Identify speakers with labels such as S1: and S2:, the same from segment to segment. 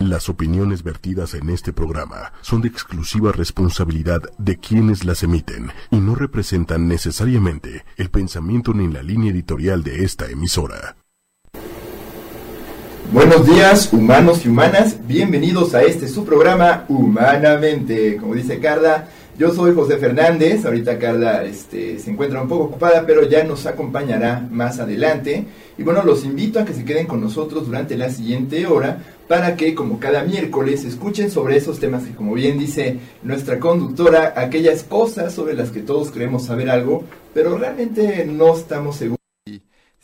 S1: Las opiniones vertidas en este programa son de exclusiva responsabilidad de quienes las emiten y no representan necesariamente el pensamiento ni la línea editorial de esta emisora.
S2: Buenos días, humanos y humanas. Bienvenidos a este su programa Humanamente. Como dice Carla, yo soy José Fernández. Ahorita Carla este, se encuentra un poco ocupada, pero ya nos acompañará más adelante. Y bueno, los invito a que se queden con nosotros durante la siguiente hora para que, como cada miércoles, escuchen sobre esos temas que, como bien dice nuestra conductora, aquellas cosas sobre las que todos creemos saber algo, pero realmente no estamos seguros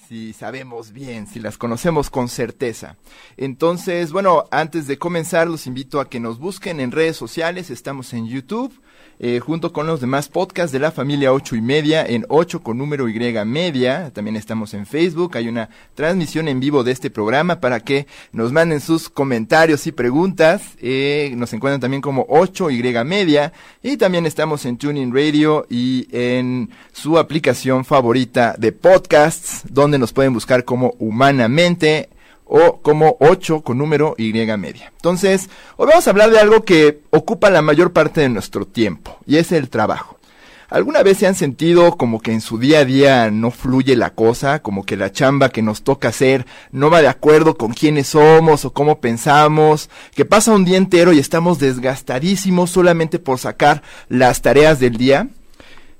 S2: si sabemos bien, si las conocemos con certeza. Entonces, bueno, antes de comenzar, los invito a que nos busquen en redes sociales, estamos en YouTube, eh, junto con los demás podcasts de la familia 8 y media en 8 con número Y media. También estamos en Facebook. Hay una transmisión en vivo de este programa para que nos manden sus comentarios y preguntas. Eh, nos encuentran también como 8 Y media. Y también estamos en Tuning Radio y en su aplicación favorita de podcasts, donde nos pueden buscar como Humanamente o como 8 con número Y media. Entonces, hoy vamos a hablar de algo que ocupa la mayor parte de nuestro tiempo, y es el trabajo. ¿Alguna vez se han sentido como que en su día a día no fluye la cosa, como que la chamba que nos toca hacer no va de acuerdo con quiénes somos o cómo pensamos, que pasa un día entero y estamos desgastadísimos solamente por sacar las tareas del día?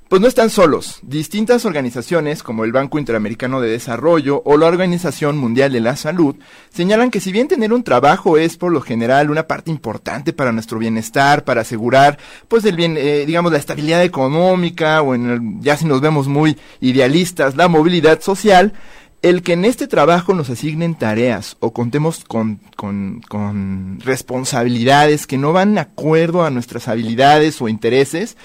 S2: Pues no están solos. Distintas organizaciones, como el Banco Interamericano de Desarrollo o la Organización Mundial de la Salud, señalan que si bien tener un trabajo es por lo general una parte importante para nuestro bienestar, para asegurar, pues el bien, eh, digamos, la estabilidad económica o en el, ya si nos vemos muy idealistas, la movilidad social, el que en este trabajo nos asignen tareas o contemos con, con, con responsabilidades que no van de acuerdo a nuestras habilidades o intereses,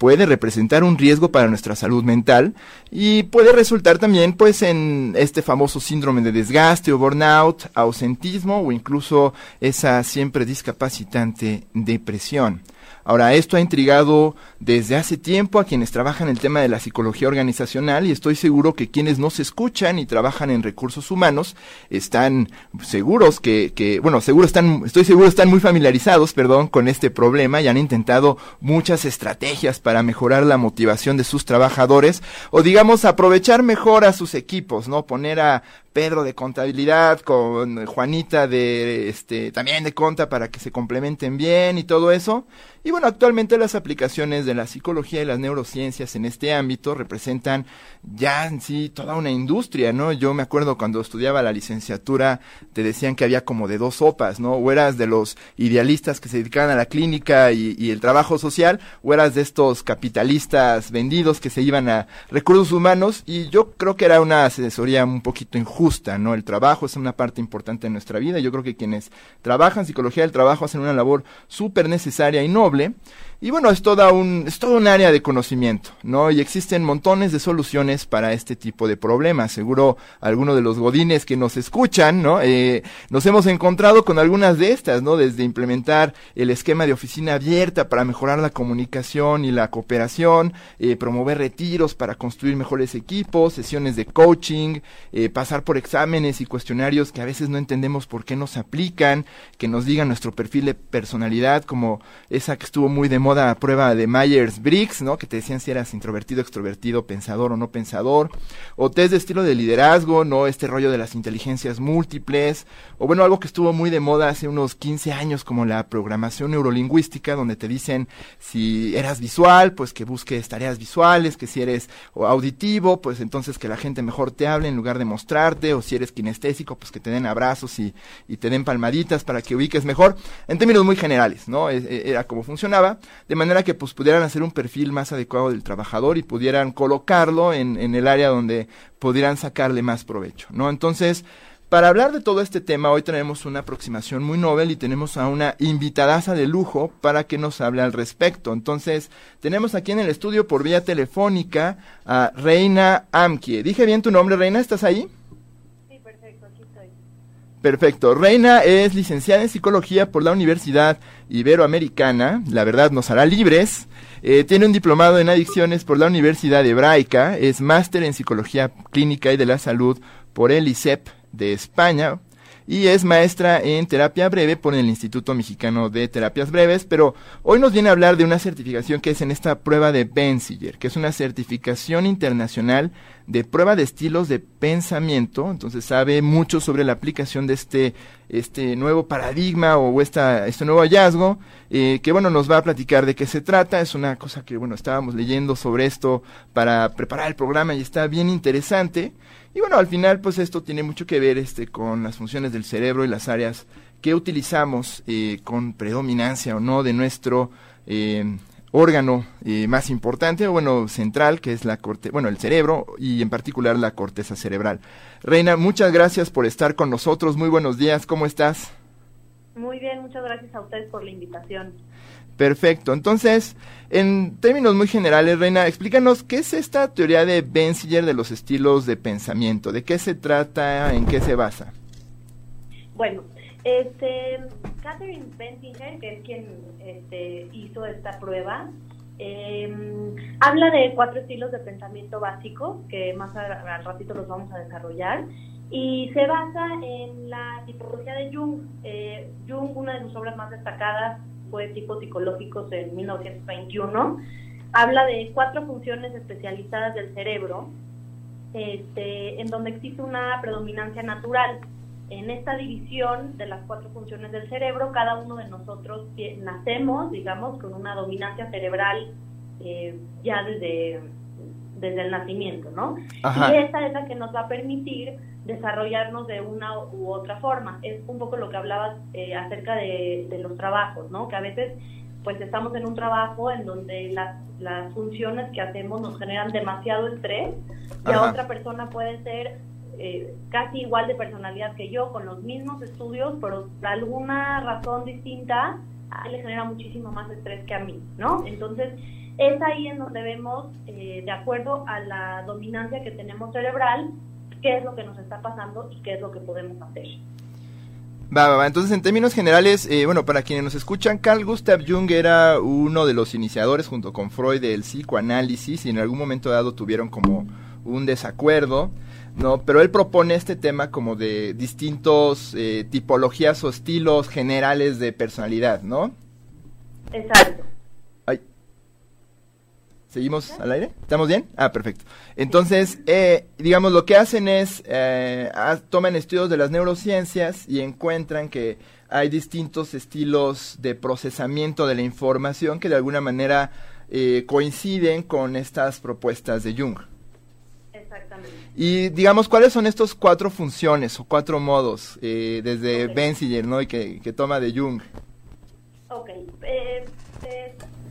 S2: puede representar un riesgo para nuestra salud mental y puede resultar también pues en este famoso síndrome de desgaste o burnout, ausentismo o incluso esa siempre discapacitante depresión. Ahora, esto ha intrigado desde hace tiempo a quienes trabajan el tema de la psicología organizacional y estoy seguro que quienes nos escuchan y trabajan en recursos humanos están seguros que, que bueno, seguro están, estoy seguro están muy familiarizados, perdón, con este problema y han intentado muchas estrategias para mejorar la motivación de sus trabajadores o digamos aprovechar mejor a sus equipos, ¿no? Poner a Pedro de contabilidad con Juanita de este también de conta para que se complementen bien y todo eso. Y bueno, actualmente las aplicaciones de la psicología y las neurociencias en este ámbito representan ya en sí toda una industria, ¿no? Yo me acuerdo cuando estudiaba la licenciatura, te decían que había como de dos sopas, ¿no? O eras de los idealistas que se dedicaban a la clínica y, y el trabajo social, o eras de estos capitalistas vendidos que se iban a recursos humanos, y yo creo que era una asesoría un poquito injusta, ¿no? El trabajo es una parte importante de nuestra vida, yo creo que quienes trabajan psicología del trabajo hacen una labor súper necesaria y noble, y bueno, es toda un, es todo un área de conocimiento, ¿no? Y existen montones de soluciones para este tipo de problemas. Seguro algunos de los godines que nos escuchan, ¿no? Eh, nos hemos encontrado con algunas de estas, ¿no? Desde implementar el esquema de oficina abierta para mejorar la comunicación y la cooperación, eh, promover retiros para construir mejores equipos, sesiones de coaching, eh, pasar por exámenes y cuestionarios que a veces no entendemos por qué nos aplican, que nos digan nuestro perfil de personalidad, como esa que estuvo muy de moda prueba de Myers-Briggs, ¿no? Que te decían si eras introvertido, extrovertido, pensador o no pensador. O test de estilo de liderazgo, ¿no? Este rollo de las inteligencias múltiples. O bueno, algo que estuvo muy de moda hace unos 15 años como la programación neurolingüística, donde te dicen si eras visual, pues que busques tareas visuales, que si eres auditivo, pues entonces que la gente mejor te hable en lugar de mostrarte, o si eres kinestésico, pues que te den abrazos y, y te den palmaditas para que ubiques mejor. En términos muy generales, ¿no? E, e, era como funcionaba, de manera que pues pudieran hacer un perfil más adecuado del trabajador y pudieran colocarlo en, en el área donde pudieran sacarle más provecho, ¿no? Entonces, para hablar de todo este tema, hoy tenemos una aproximación muy novel y tenemos a una invitadaza de lujo para que nos hable al respecto. Entonces, tenemos aquí en el estudio por vía telefónica a Reina Amkie. ¿Dije bien tu nombre, Reina? ¿Estás ahí?
S3: Sí, perfecto, aquí estoy.
S2: Perfecto. Reina es licenciada en psicología por la Universidad Iberoamericana, la verdad nos hará libres. Eh, tiene un diplomado en adicciones por la Universidad Hebraica, es máster en psicología clínica y de la salud por el ICEP de España y es maestra en terapia breve por el Instituto Mexicano de Terapias Breves, pero hoy nos viene a hablar de una certificación que es en esta prueba de Benziger, que es una certificación internacional de prueba de estilos de pensamiento, entonces sabe mucho sobre la aplicación de este, este nuevo paradigma o esta, este nuevo hallazgo, eh, que bueno, nos va a platicar de qué se trata, es una cosa que bueno, estábamos leyendo sobre esto para preparar el programa y está bien interesante, y bueno, al final pues esto tiene mucho que ver este, con las funciones del cerebro y las áreas que utilizamos eh, con predominancia o no de nuestro eh, órgano eh, más importante, o bueno, central, que es la corte, bueno, el cerebro y en particular la corteza cerebral. Reina, muchas gracias por estar con nosotros. Muy buenos días, ¿cómo estás?
S3: Muy bien, muchas gracias a ustedes por la invitación.
S2: Perfecto. Entonces, en términos muy generales, Reina, explícanos qué es esta teoría de Benziger de los estilos de pensamiento, de qué se trata, en qué se basa.
S3: Bueno, este, Catherine Benzinger, que es quien este, hizo esta prueba, em, habla de cuatro estilos de pensamiento básicos que más al ratito los vamos a desarrollar y se basa en la tipología de Jung. Eh, Jung, una de sus obras más destacadas fue Tipos Psicológicos en 1921. Habla de cuatro funciones especializadas del cerebro, este, en donde existe una predominancia natural en esta división de las cuatro funciones del cerebro, cada uno de nosotros nacemos, digamos, con una dominancia cerebral eh, ya desde, desde el nacimiento, ¿no? Y esa es la que nos va a permitir desarrollarnos de una u otra forma. Es un poco lo que hablabas eh, acerca de, de, los trabajos, ¿no? Que a veces pues estamos en un trabajo en donde las, las funciones que hacemos nos generan demasiado estrés y a otra persona puede ser eh, casi igual de personalidad que yo, con los mismos estudios, pero por alguna razón distinta, a él le genera muchísimo más estrés que a mí, ¿no? Entonces, es ahí en donde vemos, eh, de acuerdo a la dominancia que tenemos cerebral, qué es lo que nos está pasando y qué es lo que podemos hacer.
S2: Va, va, va. Entonces, en términos generales, eh, bueno, para quienes nos escuchan, Carl Gustav Jung era uno de los iniciadores junto con Freud del psicoanálisis y en algún momento dado tuvieron como un desacuerdo. ¿no? Pero él propone este tema como de distintos eh, tipologías o estilos generales de personalidad, ¿no?
S3: Exacto.
S2: ¿Seguimos al aire? ¿Estamos bien? Ah, perfecto. Entonces, eh, digamos, lo que hacen es, eh, toman estudios de las neurociencias y encuentran que hay distintos estilos de procesamiento de la información que de alguna manera coinciden con estas propuestas de Jung. Y digamos, ¿cuáles son estos cuatro funciones o cuatro modos eh, desde okay. ¿no? Y que, toma de Jung.
S3: Ok.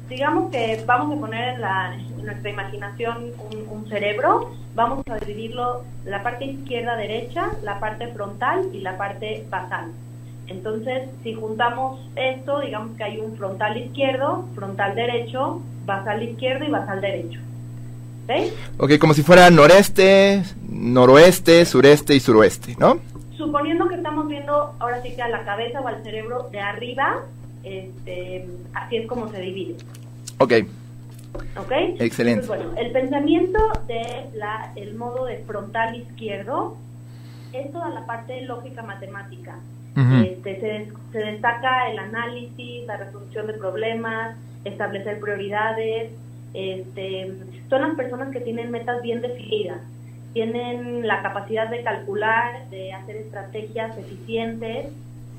S3: Digamos que vamos a poner en, la, nuestra imaginación un, cerebro, vamos a dividirlo la parte izquierda-derecha, la parte frontal y la parte basal. Entonces, si juntamos esto, digamos que hay un frontal izquierdo, frontal derecho, basal izquierdo y basal derecho.
S2: Ok, como si fuera noreste, noroeste, sureste y suroeste, ¿no?
S3: Suponiendo que estamos viendo ahora sí que a la cabeza o al cerebro de arriba, este, así es como se divide.
S2: Ok.
S3: ¿Ok?
S2: Excelente.
S3: bueno, el pensamiento de la, el modo de frontal izquierdo es toda la parte lógica matemática. este, se, se destaca el análisis, la resolución de problemas, establecer prioridades, este, son las personas que tienen metas bien definidas, tienen la capacidad de calcular, de hacer estrategias eficientes,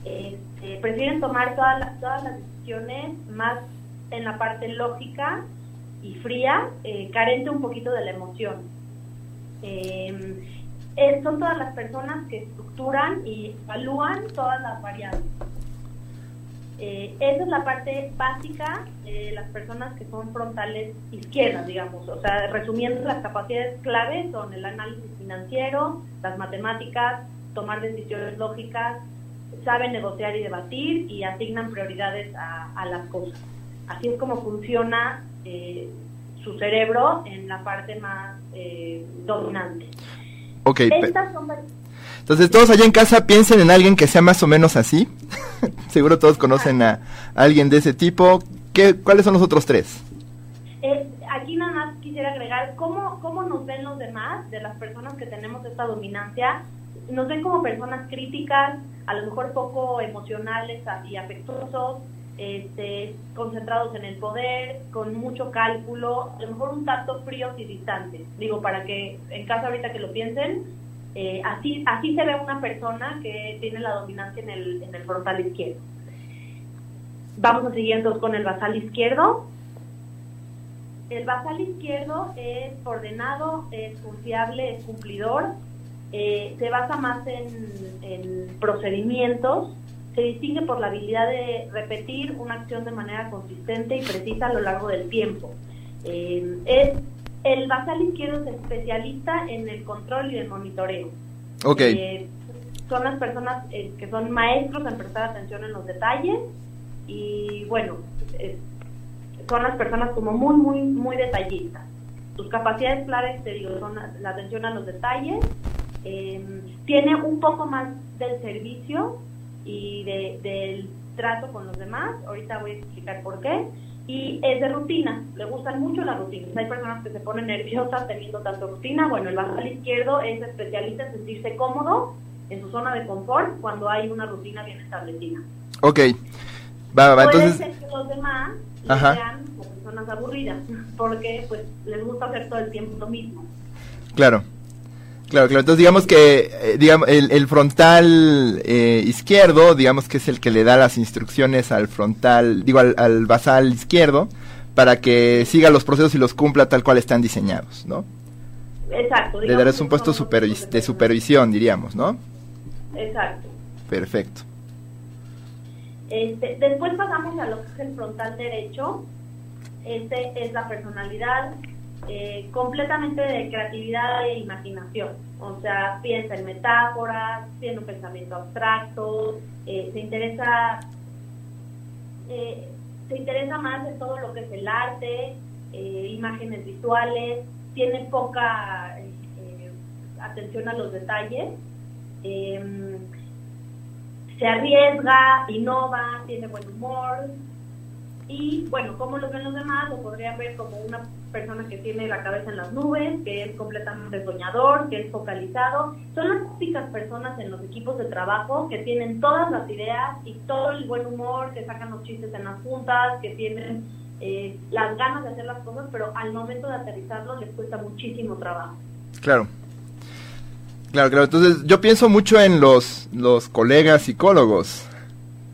S3: este, prefieren tomar todas las, todas las decisiones más en la parte lógica y fría, eh, carente un poquito de la emoción. Em, eh, son todas las personas que estructuran y evalúan todas las variables. Eh, esa es la parte básica de las personas que son frontales izquierdas, digamos. O sea, resumiendo, las capacidades clave son el análisis financiero, las matemáticas, tomar decisiones lógicas, saben negociar y debatir y asignan prioridades a, las cosas. Así es como funciona eh, su cerebro en la parte más eh, dominante.
S2: Ok. Son entonces todos allá en casa piensen en alguien que sea más o menos así. Seguro todos conocen a alguien de ese tipo. ¿Qué, ¿Cuáles son los otros tres?
S3: Eh, aquí nada más quisiera agregar cómo, cómo nos ven los demás, de las personas que tenemos esta dominancia. Nos ven como personas críticas, a lo mejor poco emocionales y afectuosos, este, concentrados en el poder, con mucho cálculo, a lo mejor un tanto fríos y distantes. Digo, para que en casa ahorita que lo piensen, eh, así, así se ve una persona que tiene la dominancia en el, en el frontal izquierdo. Vamos a seguir entonces con el basal izquierdo. El basal izquierdo es ordenado, es confiable, es cumplidor, eh, se basa más en, procedimientos, se distingue por la habilidad de repetir una acción de manera consistente y precisa a lo largo del tiempo. Eh, es, el basal izquierdo es especialista en el control y el monitoreo.
S2: Okay.
S3: Eh, son las personas que son maestros en prestar atención en los detalles y bueno, son las personas como muy, muy, muy detallistas. Sus capacidades claves, te digo, son la atención a los detalles, tiene un poco más del servicio y del trato con los demás, ahorita voy a explicar por qué, y es de rutina, le gustan mucho las rutinas. Hay personas que se ponen nerviosas teniendo tanto rutina, bueno, el basal izquierdo es especialista en sentirse cómodo en su zona de confort cuando hay una rutina bien establecida.
S2: Ok, va, va,
S3: Puede
S2: entonces...
S3: ser que los demás sean personas aburridas, porque pues les gusta hacer todo el tiempo lo mismo.
S2: Claro. Claro, claro. Entonces digamos que eh, digamos, el, frontal eh, izquierdo, digamos que es el que le da las instrucciones al frontal, digo, al, basal izquierdo, para que siga los procesos y los cumpla tal cual están diseñados, ¿no?
S3: Exacto.
S2: Le darás un puesto de supervisión, diríamos, ¿no?
S3: Exacto.
S2: Perfecto.
S3: Este, después pasamos a lo que es el frontal derecho. Este es la personalidad, eh, completamente de creatividad e imaginación. O sea, piensa en metáforas, tiene un pensamiento abstracto, eh, se interesa eh, se interesa más en todo lo que es el arte, imágenes visuales, tiene poca atención a los detalles, se arriesga, innova, tiene buen humor, y bueno, como lo ven los demás, lo podrían ver como una persona que tiene la cabeza en las nubes, que es completamente soñador, que es focalizado. Son las típicas personas en los equipos de trabajo que tienen todas las ideas y todo el buen humor, que sacan los chistes en las juntas, que tienen eh, las ganas de hacer las cosas, pero al momento de aterrizarlo les cuesta muchísimo trabajo.
S2: Claro. Claro, claro. Entonces yo pienso mucho en los, los colegas psicólogos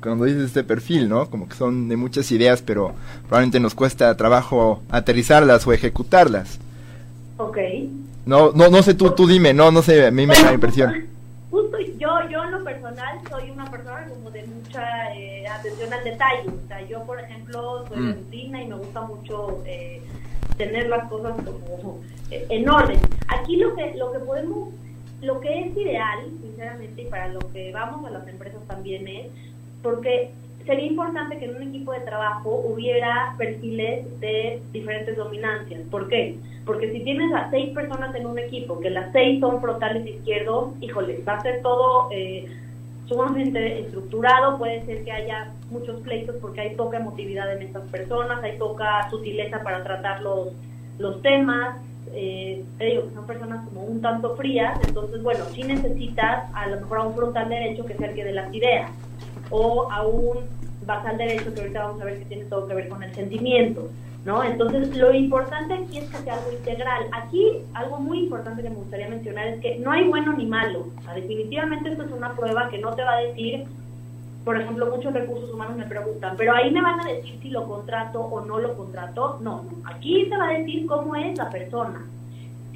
S2: cuando dices este perfil, ¿no? Como que son de muchas ideas, pero probablemente nos cuesta trabajo aterrizarlas o ejecutarlas.
S3: Ok.
S2: No, no, no sé, tú, tú dime, no, no sé, a mí me da la impresión.
S3: Justo yo, yo en lo personal soy una persona como de mucha eh, atención al detalle. O sea, yo, por ejemplo, soy mm. rutina y me gusta mucho eh, tener las cosas como eh, en orden. Aquí lo que, lo que podemos, lo que es ideal, sinceramente, y para lo que vamos a las empresas también es porque sería importante que en un equipo de trabajo hubiera perfiles de diferentes dominancias. ¿Por qué? Porque si tienes a seis personas en un equipo, que las seis son frontales izquierdos, híjole, va a ser todo eh, sumamente estructurado, puede ser que haya muchos pleitos porque hay poca emotividad en estas personas, hay poca sutileza para tratar los, los temas, eh, te digo que son personas como un tanto frías, entonces bueno, si necesitas a lo mejor a un frontal derecho que que de las ideas o a un basal derecho que ahorita vamos a ver que tiene todo que ver con el sentimiento, ¿no? Entonces, lo importante aquí es que sea algo integral. Aquí, algo muy importante que me gustaría mencionar es que no hay bueno ni malo. definitivamente esto es una prueba que no te va a decir, por ejemplo, muchos recursos humanos me preguntan, pero ahí me van a decir si lo contrato o no lo contrato. No, aquí te va a decir cómo es la persona,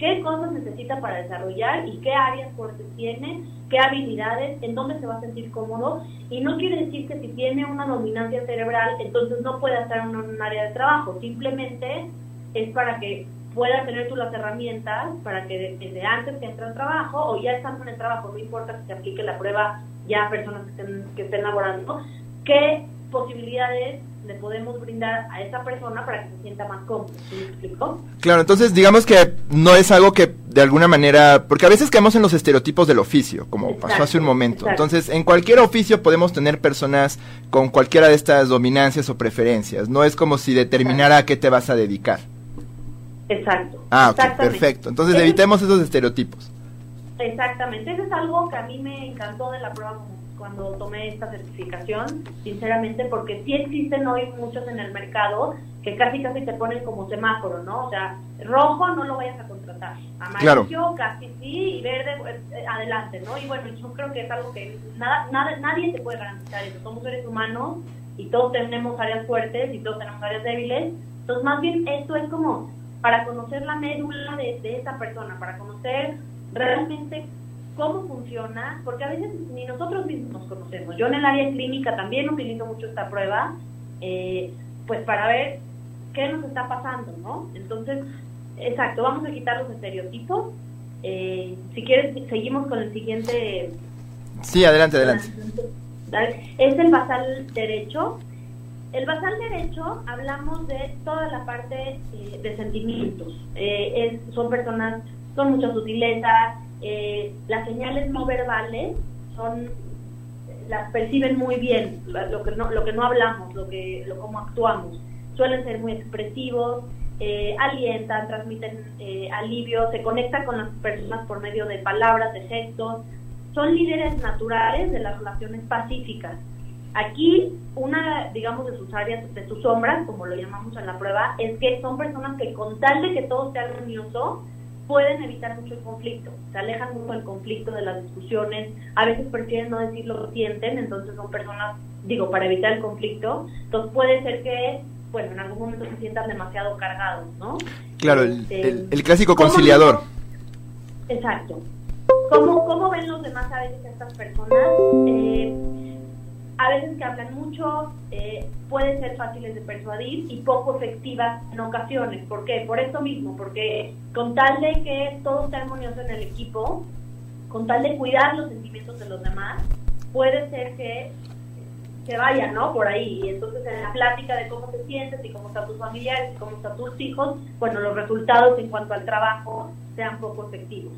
S3: qué cosas necesita para desarrollar y qué áreas fuertes tiene qué habilidades, en dónde se va a sentir cómodo. Y no quiere decir que si tiene una dominancia cerebral, entonces no pueda estar en un área de trabajo. Simplemente es para que pueda tener tú las herramientas para que desde antes que entre al trabajo o ya estando en el trabajo, no importa si se aplique la prueba ya a personas que estén, que estén laborando, qué posibilidades le podemos brindar a esa persona para que se sienta más cómodo. me explico?
S2: Claro, entonces digamos que no es algo que de alguna manera, porque a veces caemos en los estereotipos del oficio, como pasó hace un momento. Entonces, en cualquier oficio podemos tener personas con cualquiera de estas dominancias o preferencias. No es como si determinara a qué te vas a dedicar.
S3: Exacto.
S2: Ah, perfecto. Entonces, evitemos esos estereotipos.
S3: Exactamente, eso es algo que a mí me encantó de la prueba cuando tomé esta certificación, sinceramente, porque sí existen hoy muchos en el mercado que casi casi te ponen como semáforo, ¿no? O sea, rojo no lo vayas a contratar, amarillo casi sí y verde pues, eh, adelante, ¿no? Y bueno, yo creo que es algo que nada, nada, nadie te puede garantizar eso. Somos seres humanos y todos tenemos áreas fuertes y todos tenemos áreas débiles. Entonces, más bien esto es como para conocer la médula de, de esa persona, para conocer realmente cómo funciona, porque a veces ni nosotros mismos nos conocemos. Yo en el área clínica también utilizo mucho esta prueba, eh, pues para ver qué nos está pasando, ¿no? Entonces, exacto, vamos a quitar los estereotipos. Eh, si quieres, seguimos con el siguiente.
S2: Sí, adelante, adelante.
S3: Es el basal derecho. El basal derecho hablamos de toda la parte eh, de sentimientos. es, son personas con mucha sutileza, eh, las señales no verbales son las perciben muy bien, lo que no, lo que no hablamos, lo que, lo cómo actuamos. Suelen ser muy expresivos, eh, alientan, transmiten eh, alivio, se conectan con las personas por medio de palabras, de gestos. Son líderes naturales de las relaciones pacíficas. Aquí, una, digamos, de sus áreas, de sus sombras, como lo llamamos en la prueba, es que son personas que con tal de que todo sea armonioso, pueden evitar mucho el conflicto, se alejan mucho del conflicto, de las discusiones, a veces prefieren no decir lo que sienten, entonces son personas, digo, para evitar el conflicto, entonces puede ser que, bueno, en algún momento se sientan demasiado cargados, ¿no?
S2: Claro, el, este, clásico conciliador.
S3: exacto. ¿Cómo, ¿Cómo ven los demás a veces estas personas? Eh, a veces que hablan mucho, eh, pueden ser fáciles de persuadir y poco efectivas en ocasiones. ¿Por qué? Por eso mismo, porque con tal de que todo esté armonioso en el equipo, con tal de cuidar los sentimientos de los demás, puede ser que se vayan, ¿no? Por ahí. Y entonces en la plática de cómo te sientes y cómo están tus familiares y cómo están tus hijos, bueno, los resultados en cuanto al trabajo sean poco efectivos.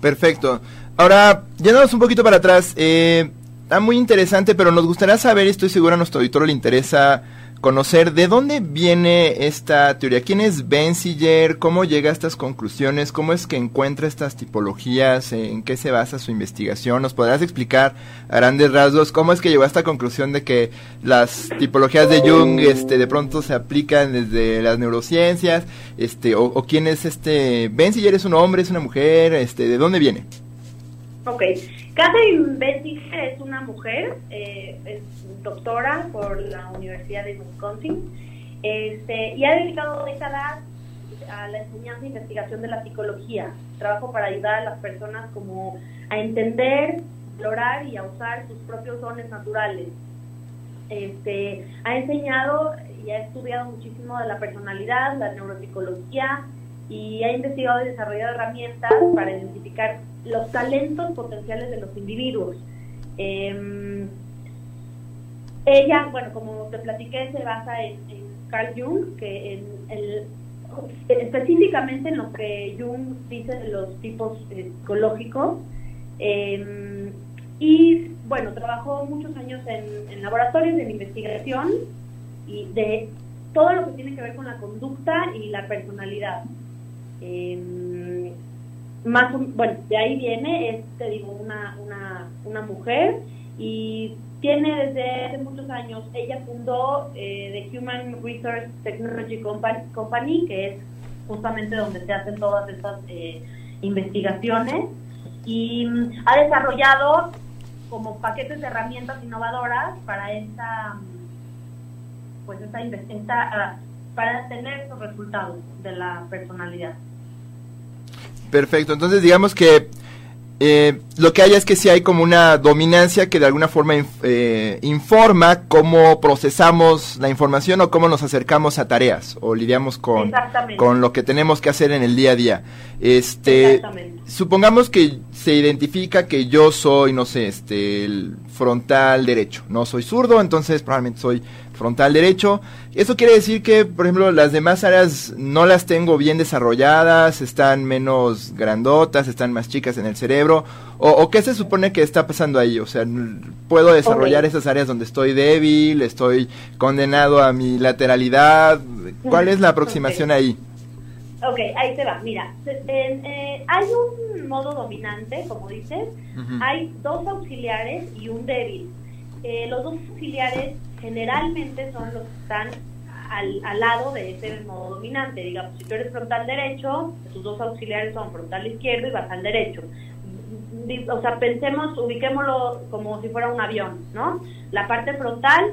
S2: Perfecto. Ahora, yéndonos un poquito para atrás, eh, Está muy interesante, pero nos gustaría saber, y estoy seguro a nuestro auditor le interesa conocer de dónde viene esta teoría. ¿Quién es Benziger? ¿Cómo llega a estas conclusiones? ¿Cómo es que encuentra estas tipologías? ¿En qué se basa su investigación? ¿Nos podrás explicar a grandes rasgos cómo es que llegó a esta conclusión de que las tipologías de Jung este, de pronto se aplican desde las neurociencias? Este, o, o quién es este... ¿Benziger es un hombre, es una mujer? Este, ¿De dónde viene?
S3: Ok. Catherine Bettiger es una mujer, eh, es doctora por la Universidad de Wisconsin este, y ha dedicado décadas a la enseñanza e investigación de la psicología. Trabajo para ayudar a las personas como a entender, explorar y a usar sus propios dones naturales. Este, ha enseñado y ha estudiado muchísimo de la personalidad, la neuropsicología y ha investigado y desarrollado herramientas para identificar los talentos potenciales de los individuos. Em, ella, bueno, como te platiqué, se basa en, Carl Jung, que en el, específicamente en lo que Jung dice de los tipos eh, psicológicos. Em, y bueno, trabajó muchos años en, laboratorios de investigación y de todo lo que tiene que ver con la conducta y la personalidad. Eh, más bueno, de ahí viene, es, te digo, una, una, una mujer y tiene desde hace muchos años, ella fundó eh, The Human Resource Technology Company, que es justamente donde se hacen todas estas eh, investigaciones, y mm, ha desarrollado como paquetes de herramientas innovadoras para esta, pues esta, esta ah, para tener esos resultados de la personalidad.
S2: Perfecto, entonces digamos que eh, lo que hay es que si hay como una dominancia que de alguna forma eh, informa cómo procesamos la información o cómo nos acercamos a tareas o lidiamos con, con lo que tenemos que hacer en el día a día. Este, supongamos que se identifica que yo soy, no sé, este, el frontal derecho. No soy zurdo, entonces probablemente soy frontal derecho. Eso quiere decir que, por ejemplo, las demás áreas no las tengo bien desarrolladas, están menos grandotas, están más chicas en el cerebro. ¿O, qué se supone que está pasando ahí? O sea, ¿puedo desarrollar esas áreas donde estoy débil, estoy condenado a mi lateralidad? ¿Cuál es la aproximación ahí?
S3: Ok, ahí te va. Mira, eh, hay un modo dominante, como dices, hay dos auxiliares y un débil. Eh, los dos auxiliares generalmente son los que están al, al, lado de ese modo dominante. Digamos, si tú eres frontal derecho, tus dos auxiliares son frontal izquierdo y basal derecho. O sea, pensemos, ubiquémoslo como si fuera un avión, ¿no? La parte frontal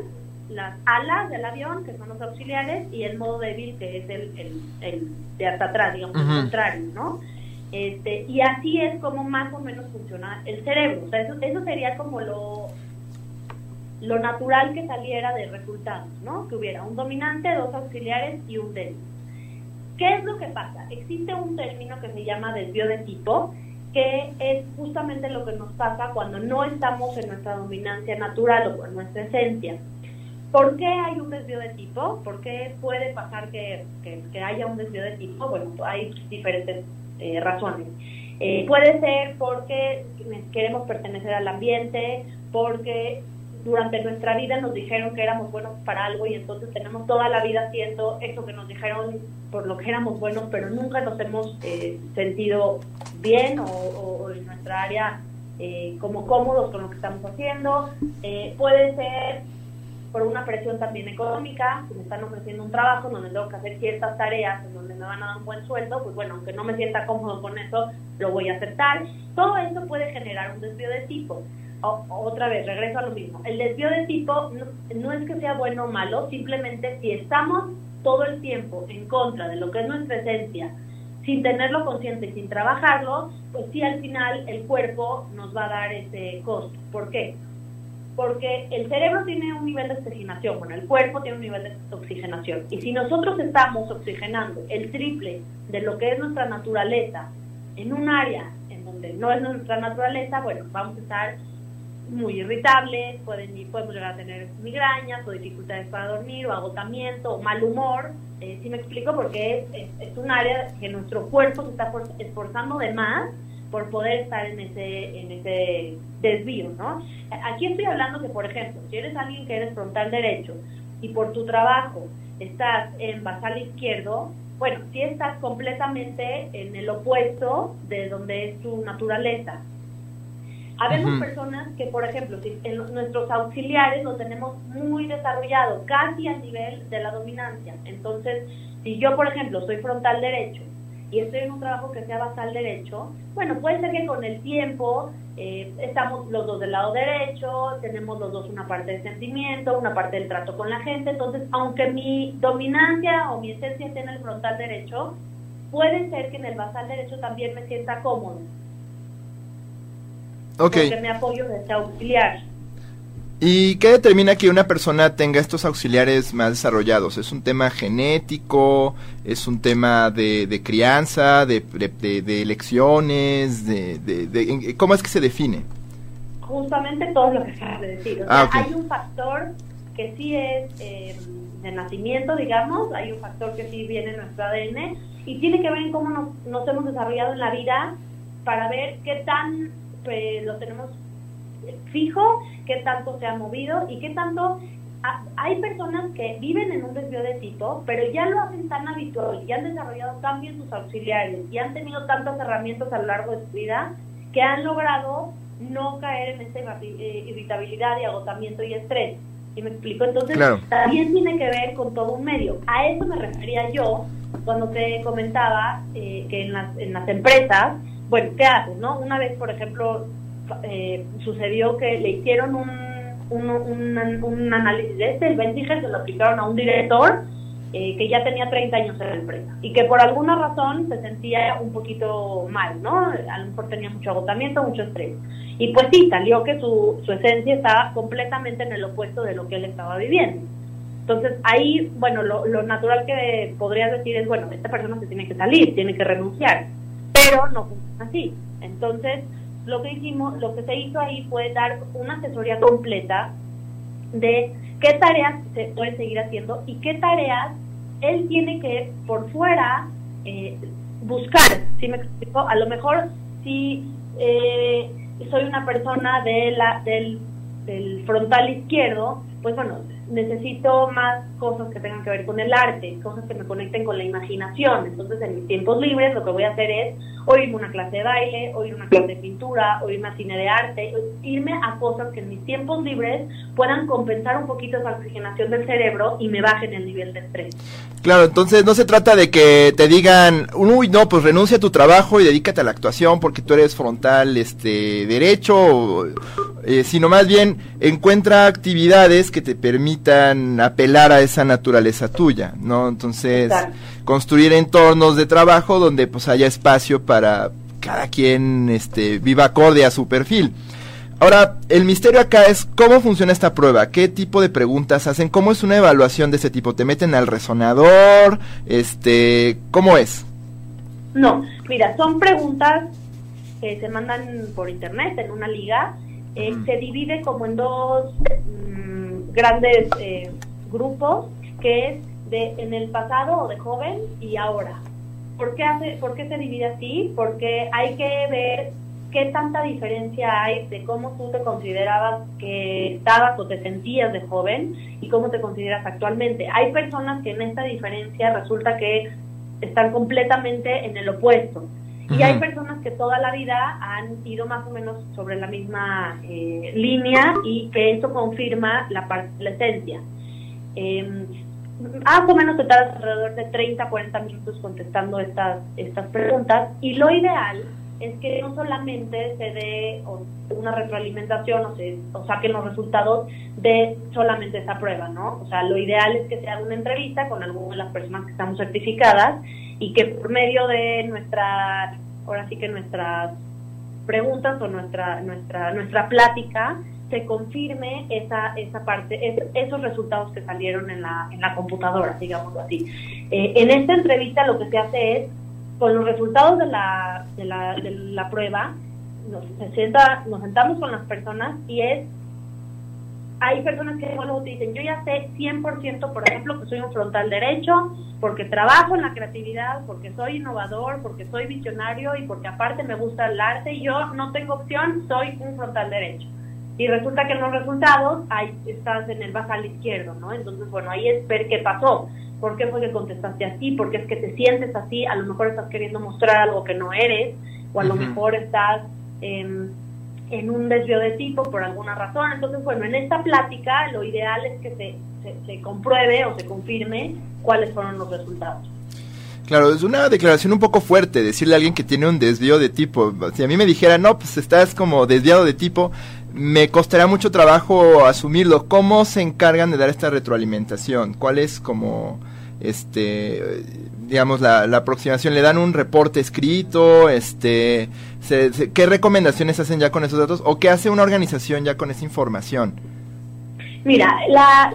S3: las alas del avión, que son los auxiliares, y el modo débil, que es el, el, de hasta atrás, digamos, el contrario, ¿no? Este, y así es como más o menos funciona el cerebro. O sea, eso, eso sería como lo, lo natural que saliera de resultados, ¿no? Que hubiera un dominante, dos auxiliares y un débil. ¿Qué es lo que pasa? Existe un término que se llama desvío de tipo, que es justamente lo que nos pasa cuando no estamos en nuestra dominancia natural o en nuestra esencia. ¿Por qué hay un desvío de tipo? ¿Por qué puede pasar que, haya un desvío de tipo? Bueno, hay diferentes eh, razones. Eh, puede ser porque queremos pertenecer al ambiente, porque durante nuestra vida nos dijeron que éramos buenos para algo y entonces tenemos toda la vida haciendo eso que nos dijeron por lo que éramos buenos, pero nunca nos hemos eh, sentido bien o, en nuestra área como cómodos con lo que estamos haciendo. puede ser por una presión también económica, si me están ofreciendo un trabajo donde tengo que hacer ciertas tareas, en donde me van a dar un buen sueldo, pues bueno, aunque no me sienta cómodo con eso, lo voy a aceptar. Todo eso puede generar un desvío de tipo. Otra vez, regreso a lo mismo. El desvío de tipo no, es que sea bueno o malo, simplemente si estamos todo el tiempo en contra de lo que es nuestra esencia, sin tenerlo consciente y sin trabajarlo, pues sí al final el cuerpo nos va a dar ese costo. ¿Por qué? porque el cerebro tiene un nivel de oxigenación, bueno, el cuerpo tiene un nivel de oxigenación. Y si nosotros estamos oxigenando el triple de lo que es nuestra naturaleza en un área en donde no es nuestra naturaleza, bueno, vamos a estar muy irritables, pueden, podemos llegar a tener migrañas o dificultades para dormir o agotamiento o mal humor. Eh, si me explico, porque es, es un área que nuestro cuerpo se está esforzando de más por poder estar en ese, en ese desvío, ¿no? Aquí estoy hablando que, por ejemplo, si eres alguien que eres frontal derecho y por tu trabajo estás en basal izquierdo, bueno, si estás completamente en el opuesto de donde es tu naturaleza. Habemos personas que, por ejemplo, si en nuestros auxiliares lo tenemos muy desarrollado, casi a nivel de la dominancia. Entonces, si yo, por ejemplo, soy frontal derecho y estoy en un trabajo que sea basal derecho, bueno, puede ser que con el tiempo eh, estamos los dos del lado derecho, tenemos los dos una parte de sentimiento, una parte del trato con la gente, entonces aunque mi dominancia o mi esencia esté en el frontal derecho, puede ser que en el basal derecho también me sienta cómodo.
S2: Okay.
S3: Porque me apoyo de este auxiliar.
S2: ¿Y qué determina que una persona tenga estos auxiliares más desarrollados? ¿Es un tema genético? ¿Es un tema de, crianza? De, de, elecciones? De, ¿Cómo es que se define?
S3: Justamente todo lo que acabas de decir. O ah, sea, Hay un factor que sí es eh, de nacimiento, digamos, hay un factor que sí viene en nuestro ADN y tiene que ver en cómo nos, nos hemos desarrollado en la vida para ver qué tan pues, lo tenemos fijo, qué tanto se ha movido y qué tanto hay personas que viven en un desvío de tipo, pero ya lo hacen tan habitual y han desarrollado cambios en sus auxiliares y han tenido tantas herramientas a lo largo de su vida que han logrado no caer en esta eh, irritabilidad y agotamiento y estrés. ¿Y me explico? Entonces, también tiene que ver con todo un medio. A eso me refería yo cuando te comentaba eh, que en las, en las empresas, bueno, ¿qué haces? no? Una vez, por ejemplo, eh, sucedió que le hicieron un, un, análisis de este, el Bentiger se lo aplicaron a un director eh, que ya tenía 30 años en la empresa y que por alguna razón se sentía un poquito mal, ¿no? A lo mejor tenía mucho agotamiento, mucho estrés. Y pues sí, salió que su, su esencia estaba completamente en el opuesto de lo que él estaba viviendo. Entonces ahí, bueno, lo, lo natural que podrías decir es, bueno, esta persona se tiene que salir, tiene que renunciar, pero no funciona así. Entonces, lo que hicimos, lo que se hizo ahí fue dar una asesoría completa de qué tareas se pueden seguir haciendo y qué tareas él tiene que por fuera eh, buscar. Si me explico, a lo mejor si eh, soy una persona de la, del, del frontal izquierdo, pues bueno, necesito más cosas que tengan que ver con el arte, cosas que me conecten con la imaginación. Entonces, en mis tiempos libres lo que voy a hacer es oírme una clase de baile, oír una clase de pintura, oírme a cine de arte, irme a cosas que en mis tiempos libres puedan compensar un poquito esa oxigenación del cerebro y me bajen el nivel de estrés.
S2: Claro, entonces no se trata de que te digan, uy, no, pues renuncia a tu trabajo y dedícate a la actuación porque tú eres frontal este derecho, eh, sino más bien encuentra actividades que te permitan apelar a esa naturaleza tuya, ¿no? Entonces, construir entornos de trabajo donde pues haya espacio para cada quien este viva acorde a su perfil. Ahora, el misterio acá es cómo funciona esta prueba, qué tipo de preguntas hacen, cómo es una evaluación de ese tipo, te meten al resonador, este, ¿cómo es?
S3: No, mira, son preguntas que se mandan por internet en una liga, eh, se divide como en dos mm, grandes eh, grupos, que es de en el pasado o de joven y ahora. ¿Por qué, hace, ¿Por qué se divide así? Porque hay que ver qué tanta diferencia hay de cómo tú te considerabas que estabas o te sentías de joven y cómo te consideras actualmente. Hay personas que en esta diferencia resulta que están completamente en el opuesto. Y hay personas que toda la vida han ido más o menos sobre la misma eh, línea y que eso confirma la, la esencia. Eh, más o menos te tardas alrededor de 30, 40 minutos contestando estas, estas preguntas y lo ideal es que no solamente se dé una retroalimentación o se o saquen los resultados de solamente esa prueba, ¿no? O sea, lo ideal es que se haga una entrevista con alguna de las personas que estamos certificadas y que por medio de nuestra, ahora sí que nuestras preguntas o nuestra, nuestra, nuestra plática se confirme esa, esa parte, esos resultados que salieron en la, en la computadora, digámoslo así. Eh, en esta entrevista lo que se hace es con los resultados de la, de la, de la prueba, nos, nos sentamos con las personas y es, hay personas que luego te dicen, yo ya sé 100%, por ejemplo, que soy un frontal derecho, porque trabajo en la creatividad, porque soy innovador, porque soy visionario y porque aparte me gusta el arte y yo no tengo opción, soy un frontal derecho. Y resulta que en los resultados ahí estás en el basal izquierdo, ¿no? Entonces, bueno, ahí es ver qué pasó por qué fue que contestaste así, por qué es que te sientes así, a lo mejor estás queriendo mostrar algo que no eres, o a lo mejor estás en un desvío de tipo por alguna razón. Entonces, bueno, en esta plática lo ideal es que se, se, compruebe o se confirme cuáles fueron los resultados.
S2: Claro, es una declaración un poco fuerte decirle a alguien que tiene un desvío de tipo. Si a mí me dijera, no, pues estás como desviado de tipo, me costará mucho trabajo asumirlo. ¿Cómo se encargan de dar esta retroalimentación? ¿Cuál es como, este, digamos, la, aproximación? ¿Le dan un reporte escrito? Este, ¿Qué recomendaciones hacen ya con esos datos? ¿O qué hace una organización ya con esa información?
S3: Mira,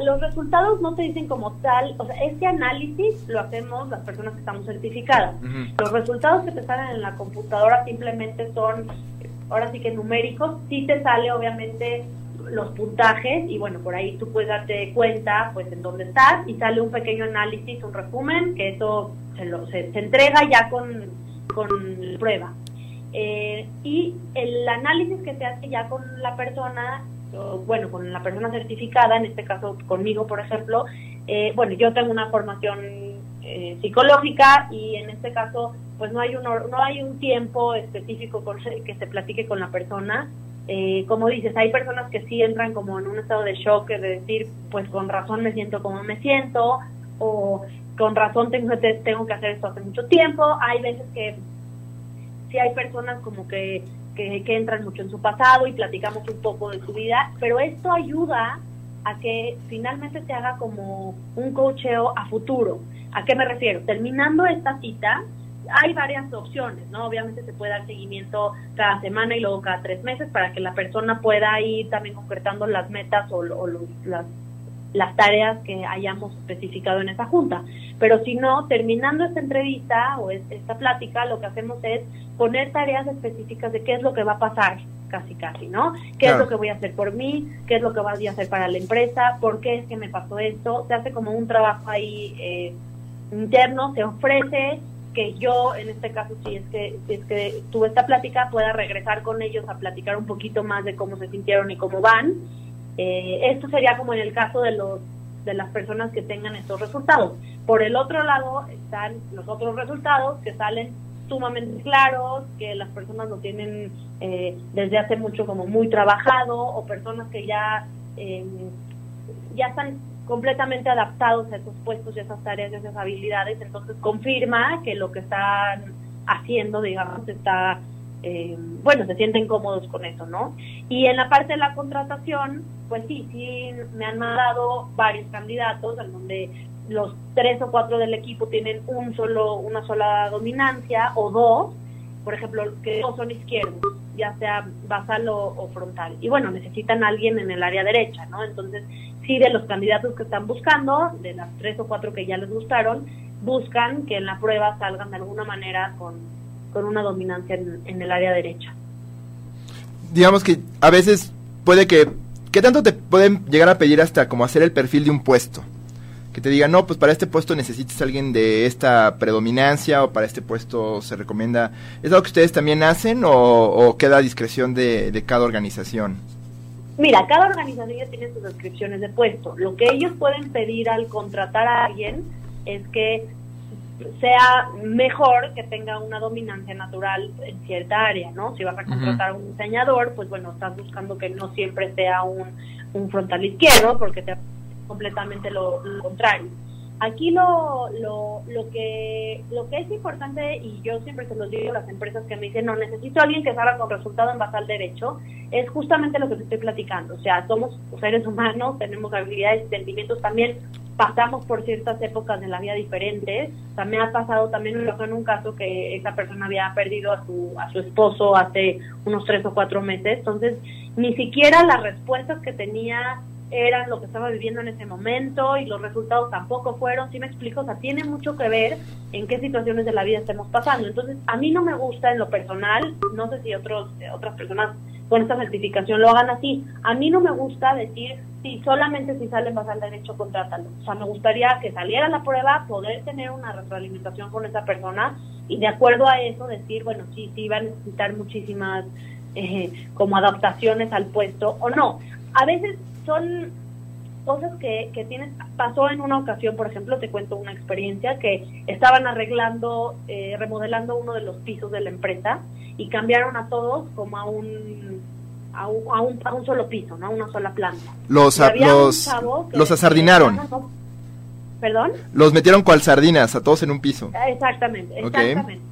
S3: los resultados no se dicen como tal, o sea, este análisis lo hacemos las personas que estamos certificadas. Los resultados que te salen en la computadora simplemente son ahora sí que numéricos, sí te sale obviamente los puntajes y bueno, por ahí tú puedes darte cuenta pues en dónde estás y sale un pequeño análisis, un resumen, que eso se, lo, se, entrega ya con, con prueba. Eh, y el análisis que se hace ya con la persona, bueno, con la persona certificada, en este caso conmigo, por ejemplo, eh, bueno, yo tengo una formación eh, psicológica y en este caso pues no hay un, no hay un tiempo específico por que se platique con la persona. Eh, como dices, hay personas que sí entran como en un estado de shock, de decir, pues con razón me siento como me siento, o con razón tengo, que hacer esto hace mucho tiempo. Hay veces que sí hay personas como que, que, que entran mucho en su pasado y platicamos un poco de su vida, pero esto ayuda a que finalmente se haga como un cocheo a futuro. ¿A qué me refiero? Terminando esta cita, hay varias opciones, ¿no? Obviamente se puede dar seguimiento cada semana y luego cada tres meses para que la persona pueda ir también concretando las metas o, las, las tareas que hayamos especificado en esa junta. Pero si no, terminando esta entrevista o esta plática, lo que hacemos es poner tareas específicas de qué es lo que va a pasar, casi casi, ¿no? ¿Qué es lo que voy a hacer por mí? ¿Qué es lo que voy a hacer para la empresa? ¿Por qué es que me pasó esto? Se hace como un trabajo ahí eh, interno, se ofrece que yo, en este caso, si es que, si es que tuve esta plática, pueda regresar con ellos a platicar un poquito más de cómo se sintieron y cómo van. Eh, esto sería como en el caso de los de las personas que tengan estos resultados. Por el otro lado están los otros resultados que salen sumamente claros, que las personas lo tienen eh, desde hace mucho como muy trabajado o personas que ya, eh, ya están completamente adaptados a esos puestos y esas tareas y esas habilidades, entonces confirma que lo que están haciendo, digamos, está, eh, bueno, se sienten cómodos con eso, ¿no? Y en la parte de la contratación, pues sí, sí, me han mandado varios candidatos en donde los tres o cuatro del equipo tienen un solo, una sola dominancia o dos, por ejemplo, que dos son izquierdos, ya sea basal o, frontal. Y bueno, necesitan a alguien en el área derecha, ¿no? Entonces, sí, de los candidatos que están buscando, de las tres o cuatro que ya les gustaron, buscan que en la prueba salgan de alguna manera con, con una dominancia en, en el área derecha.
S2: Digamos que a veces puede que... ¿Qué tanto te pueden llegar a pedir hasta como hacer el perfil de un puesto? Que te digan, no, pues para este puesto necesitas alguien de esta predominancia o para este puesto se recomienda. ¿Es algo que ustedes también hacen o, queda a discreción de, cada organización?
S3: Mira, cada organización ya tiene sus descripciones de puesto. Lo que ellos pueden pedir al contratar a alguien es que sea mejor que tenga una dominancia natural en cierta área, ¿no? Si vas a contratar a un diseñador, pues bueno, estás buscando que no siempre sea un, un frontal izquierdo, porque te completamente lo, contrario. Aquí lo, lo, lo, que, lo que es importante, y yo siempre se los digo a las empresas que me dicen, no, necesito a alguien que salga con resultado en base al derecho, es justamente lo que te estoy platicando. O sea, somos seres humanos, tenemos habilidades y sentimientos también, pasamos por ciertas épocas de la vida diferentes. También ha pasado, también en un caso que esa persona había perdido a su, a su esposo hace unos tres o cuatro meses. Entonces, ni siquiera las respuestas que tenía eran lo que estaba viviendo en ese momento y los resultados tampoco fueron, ¿sí me explico? O sea, tiene mucho que ver en qué situaciones de la vida estemos pasando. Entonces, a mí no me gusta en lo personal, no sé si otros, otras personas con esta certificación lo hagan así, a mí no me gusta decir, si solamente si salen vas al derecho, contrátalo. O sea, me gustaría que saliera la prueba, poder tener una retroalimentación con esa persona y de acuerdo a eso decir, bueno, sí, sí va a necesitar muchísimas eh, como adaptaciones al puesto o no. A veces son cosas que, que tienes, pasó en una ocasión, por ejemplo, te cuento una experiencia que estaban arreglando, eh, remodelando uno de los pisos de la empresa y cambiaron a todos como a un a un, a un, solo piso, ¿no? A una sola planta.
S2: Los, los, los asardinaron.
S3: ¿Perdón?
S2: Los metieron cual sardinas, a todos en un piso.
S3: Exactamente, exactamente.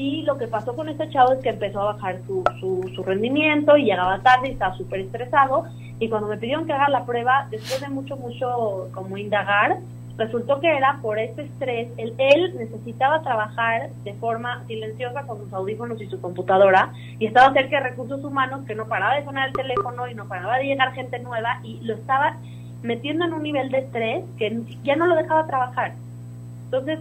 S3: Y lo que pasó con este chavo es que empezó a bajar su, su, su rendimiento y llegaba tarde y estaba súper estresado y cuando me pidieron que haga la prueba, después de mucho, mucho como indagar, resultó que era por este estrés, él, él necesitaba trabajar de forma silenciosa con sus audífonos y su computadora y estaba cerca de recursos humanos que no paraba de sonar el teléfono y no paraba de llegar gente nueva y lo estaba metiendo en un nivel de estrés que ya no lo dejaba trabajar. Entonces,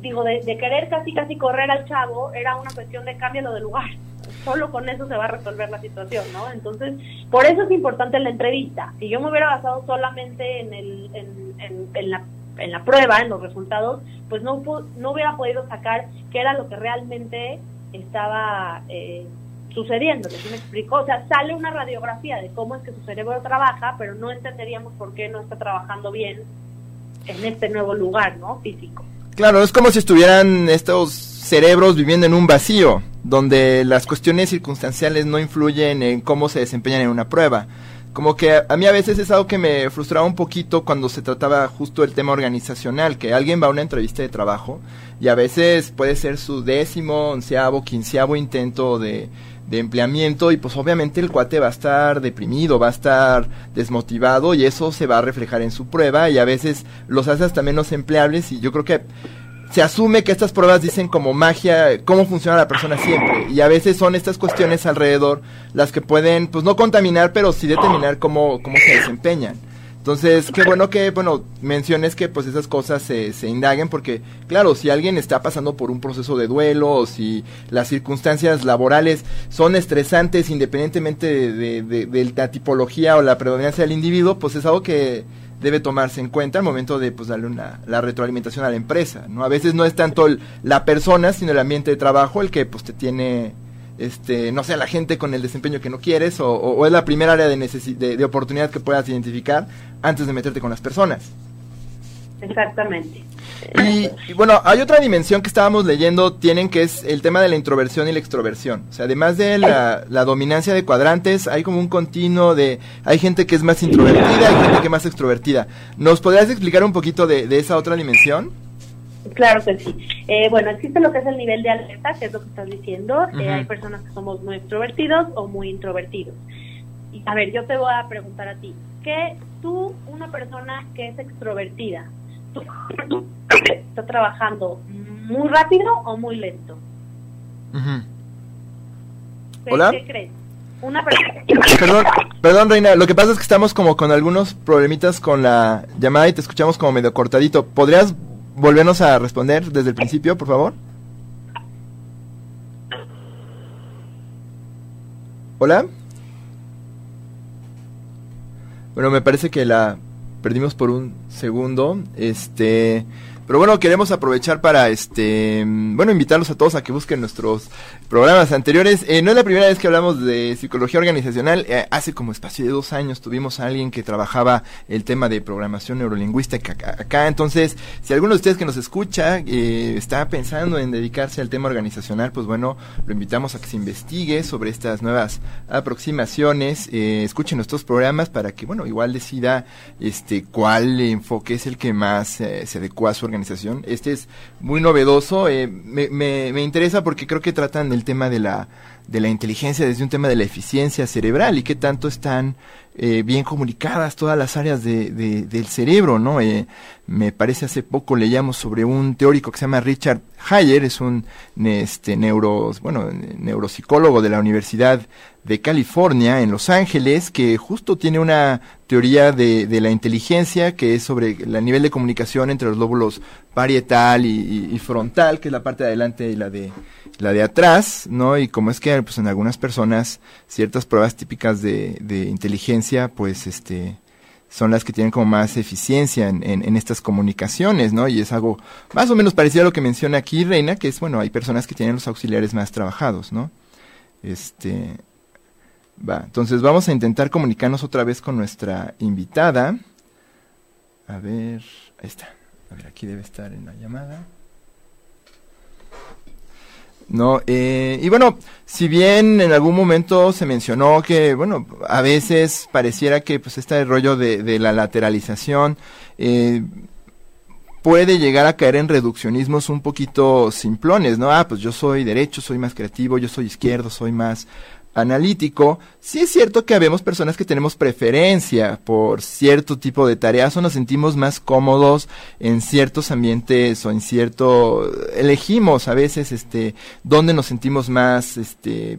S3: digo, de, de querer casi casi correr al chavo, era una cuestión de cámbialo de lugar solo con eso se va a resolver la situación, ¿no? Entonces, por eso es importante la entrevista. Si yo me hubiera basado solamente en, el, en, la, en la prueba, en los resultados, pues no, no hubiera podido sacar qué era lo que realmente estaba eh, sucediendo, ¿sí me explico? O sea, sale una radiografía de cómo es que su cerebro trabaja, pero no entenderíamos por qué no está trabajando bien en este nuevo lugar, ¿no? Físico.
S2: Claro, es como si estuvieran estos cerebros viviendo en un vacío donde las cuestiones circunstanciales no influyen en cómo se desempeñan en una prueba. Como que a mí a veces es algo que me frustraba un poquito cuando se trataba justo el tema organizacional, que alguien va a una entrevista de trabajo y a veces puede ser su décimo, onceavo, quinceavo intento de, de empleamiento y pues obviamente el cuate va a estar deprimido, va a estar desmotivado y eso se va a reflejar en su prueba y a veces los hace hasta menos empleables y yo creo que se asume que estas pruebas dicen como magia cómo funciona la persona siempre y a veces son estas cuestiones alrededor las que pueden pues no contaminar pero sí determinar cómo, cómo se desempeñan. Entonces, qué bueno que, bueno, menciones que pues esas cosas se, se indaguen porque, claro, si alguien está pasando por un proceso de duelo o si las circunstancias laborales son estresantes independientemente de, de, la tipología o la predominancia del individuo, pues es algo que debe tomarse en cuenta al momento de pues darle una, la retroalimentación a la empresa, ¿no? A veces no es tanto la persona, sino el ambiente de trabajo el que pues te tiene este, no sé, la gente con el desempeño que no quieres o, es la primera área de, de, de oportunidad que puedas identificar antes de meterte con las personas.
S3: Exactamente.
S2: Y, bueno, hay otra dimensión que estábamos leyendo, tienen que es el tema de la introversión y la extroversión. O sea, además de la, dominancia de cuadrantes, hay como un continuo de, hay gente que es más introvertida, hay gente que es más extrovertida. ¿Nos podrías explicar un poquito de, esa otra dimensión?
S3: Claro que sí. Eh, bueno, existe lo que es el nivel de alerta, que es lo que estás diciendo. Eh, hay personas que somos muy extrovertidos o muy introvertidos. Y, a ver, yo te voy a preguntar a ti, ¿qué tú, una persona que es extrovertida, está trabajando muy rápido o muy lento.
S2: ¿Hola?
S3: ¿Qué crees? Una persona...
S2: Perdón, perdón, Reina, lo que pasa es que estamos como con algunos problemitas con la llamada y te escuchamos como medio cortadito. ¿Podrías volvernos a responder desde el principio, por favor? ¿Hola? Bueno, me parece que la perdimos por un segundo. Este, pero bueno, queremos aprovechar para, este, bueno, invitarlos a todos a que busquen nuestros programas anteriores. Eh, no es la primera vez que hablamos de psicología organizacional. Eh, hace como espacio de dos años tuvimos a alguien que trabajaba el tema de programación neurolingüística acá. Entonces, si alguno de ustedes que nos escucha eh, está pensando en dedicarse al tema organizacional, pues bueno, lo invitamos a que se investigue sobre estas nuevas aproximaciones. escuchen nuestros programas para que, bueno, igual decida este cuál enfoque es el que más se adecua a su organización organización. Este es muy novedoso, eh, me, me, interesa porque creo que tratan el tema de la, de la inteligencia desde un tema de la eficiencia cerebral y qué tanto están eh, bien comunicadas todas las áreas de, del cerebro, ¿no? Eh, me parece hace poco leíamos sobre un teórico que se llama Richard Hayer, es un este, neuro, bueno, neuropsicólogo de la Universidad de California en Los Ángeles, que justo tiene una teoría de, de la inteligencia que es sobre el nivel de comunicación entre los lóbulos parietal y, frontal, que es la parte de adelante y la de la de atrás, ¿no? Y como es que pues en algunas personas ciertas pruebas típicas de, de inteligencia, pues este son las que tienen como más eficiencia en, en, estas comunicaciones, ¿no? Y es algo más o menos parecido a lo que menciona aquí Reina, que es, bueno, hay personas que tienen los auxiliares más trabajados, ¿no? Este, va, entonces vamos a intentar comunicarnos otra vez con nuestra invitada. A ver, ahí está. A ver, aquí debe estar en la llamada. No, eh, y bueno, si bien en algún momento se mencionó que, bueno, a veces pareciera que pues este rollo de, la lateralización eh, puede llegar a caer en reduccionismos un poquito simplones, ¿no? Ah, pues yo soy derecho, soy más creativo, yo soy izquierdo, soy más analítico, sí es cierto que habemos personas que tenemos preferencia por cierto tipo de tareas o nos sentimos más cómodos en ciertos ambientes o en cierto elegimos a veces este dónde nos sentimos más este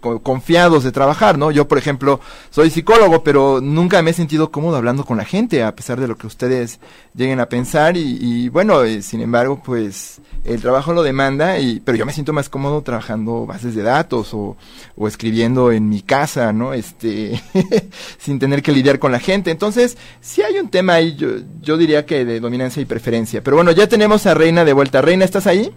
S2: confiados de trabajar, ¿no? Yo, por ejemplo, soy psicólogo, pero nunca me he sentido cómodo hablando con la gente, a pesar de lo que ustedes lleguen a pensar, y, bueno, eh, sin embargo, pues el trabajo lo demanda, y, pero yo me siento más cómodo trabajando bases de datos o, o escribiendo en mi casa, ¿no? Este, sin tener que lidiar con la gente. Entonces, si hay un tema ahí, yo, yo diría que de dominancia y preferencia. Pero bueno, ya tenemos a Reina de vuelta. Reina, ¿estás ahí?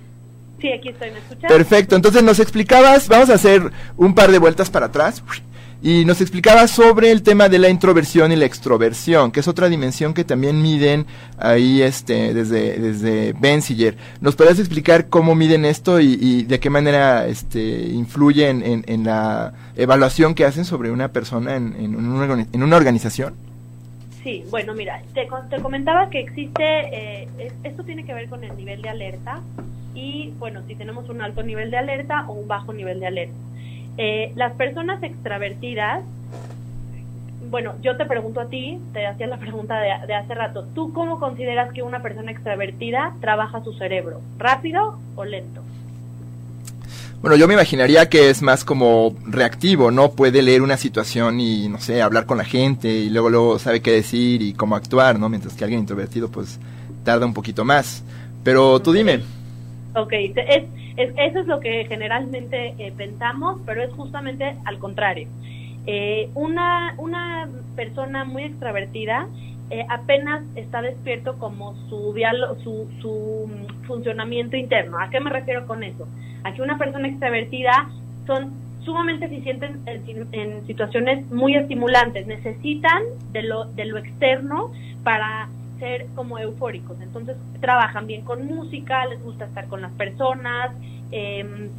S3: Sí, aquí estoy, ¿me escuchas?
S2: Perfecto, entonces nos explicabas, vamos a hacer un par de vueltas para atrás, y nos explicabas sobre el tema de la introversión y la extroversión, que es otra dimensión que también miden ahí este, desde, desde. ¿Nos podrías explicar cómo miden esto y, de qué manera este, influye en, la evaluación que hacen sobre una persona en, en una organización?
S3: Sí, bueno, mira, te, te comentaba que existe, eh, esto tiene que ver con el nivel de alerta y bueno, si tenemos un alto nivel de alerta o un bajo nivel de alerta. Eh, las personas extravertidas, bueno, yo te pregunto a ti, te hacía la pregunta de, de, hace rato, ¿tú cómo consideras que una persona extravertida trabaja su cerebro? ¿Rápido o lento?
S2: Bueno, yo me imaginaría que es más como reactivo, ¿no? Puede leer una situación y, no sé, hablar con la gente y luego, luego sabe qué decir y cómo actuar, ¿no? Mientras que alguien introvertido, pues, tarda un poquito más. Pero tú dime.
S3: Ok, es, eso es lo que generalmente eh, pensamos, pero es justamente al contrario. Eh, una, una persona muy extravertida eh, apenas está despierto como su, su, su funcionamiento interno. ¿A qué me refiero con eso? A que una persona extravertida son sumamente eficientes en, en, situaciones muy estimulantes. Necesitan de lo, de lo externo para ser como eufóricos. Entonces trabajan bien con música, les gusta estar con las personas, eh,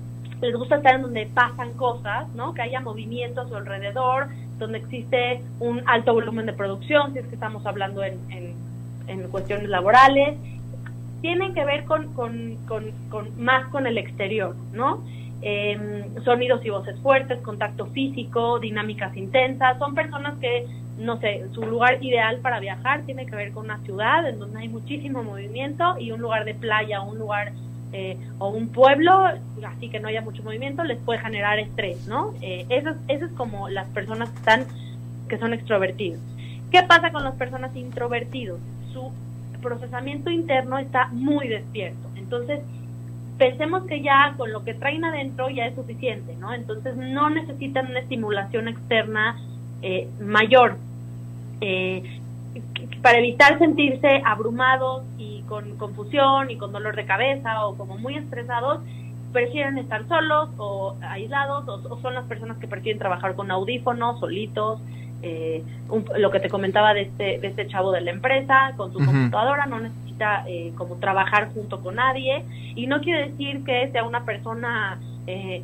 S3: les gusta estar en donde pasan cosas, ¿no? Que haya movimiento a su alrededor, donde existe un alto volumen de producción, si es que estamos hablando en, en, cuestiones laborales. Tienen que ver con, con, con, más con el exterior, ¿no? Eh, sonidos y voces fuertes, contacto físico, dinámicas intensas. Son personas que, no sé, su lugar ideal para viajar tiene que ver con una ciudad en donde hay muchísimo movimiento y un lugar de playa, un lugar eh, o un pueblo, así que no haya mucho movimiento, les puede generar estrés, ¿no? Eh, esas, es como las personas que están, que son extrovertidos. ¿Qué pasa con las personas introvertidos? Su procesamiento interno está muy despierto. Entonces, pensemos que ya con lo que traen adentro ya es suficiente, ¿no? Entonces, no necesitan una estimulación externa eh, mayor. Eh, para evitar sentirse abrumados y con confusión y con dolor de cabeza o como muy estresados, prefieren estar solos o aislados o, son las personas que prefieren trabajar con audífonos, solitos, eh, lo que te comentaba de este, de este chavo de la empresa, con su computadora, no necesita eh, como trabajar junto con nadie y no quiere decir que sea una persona eh,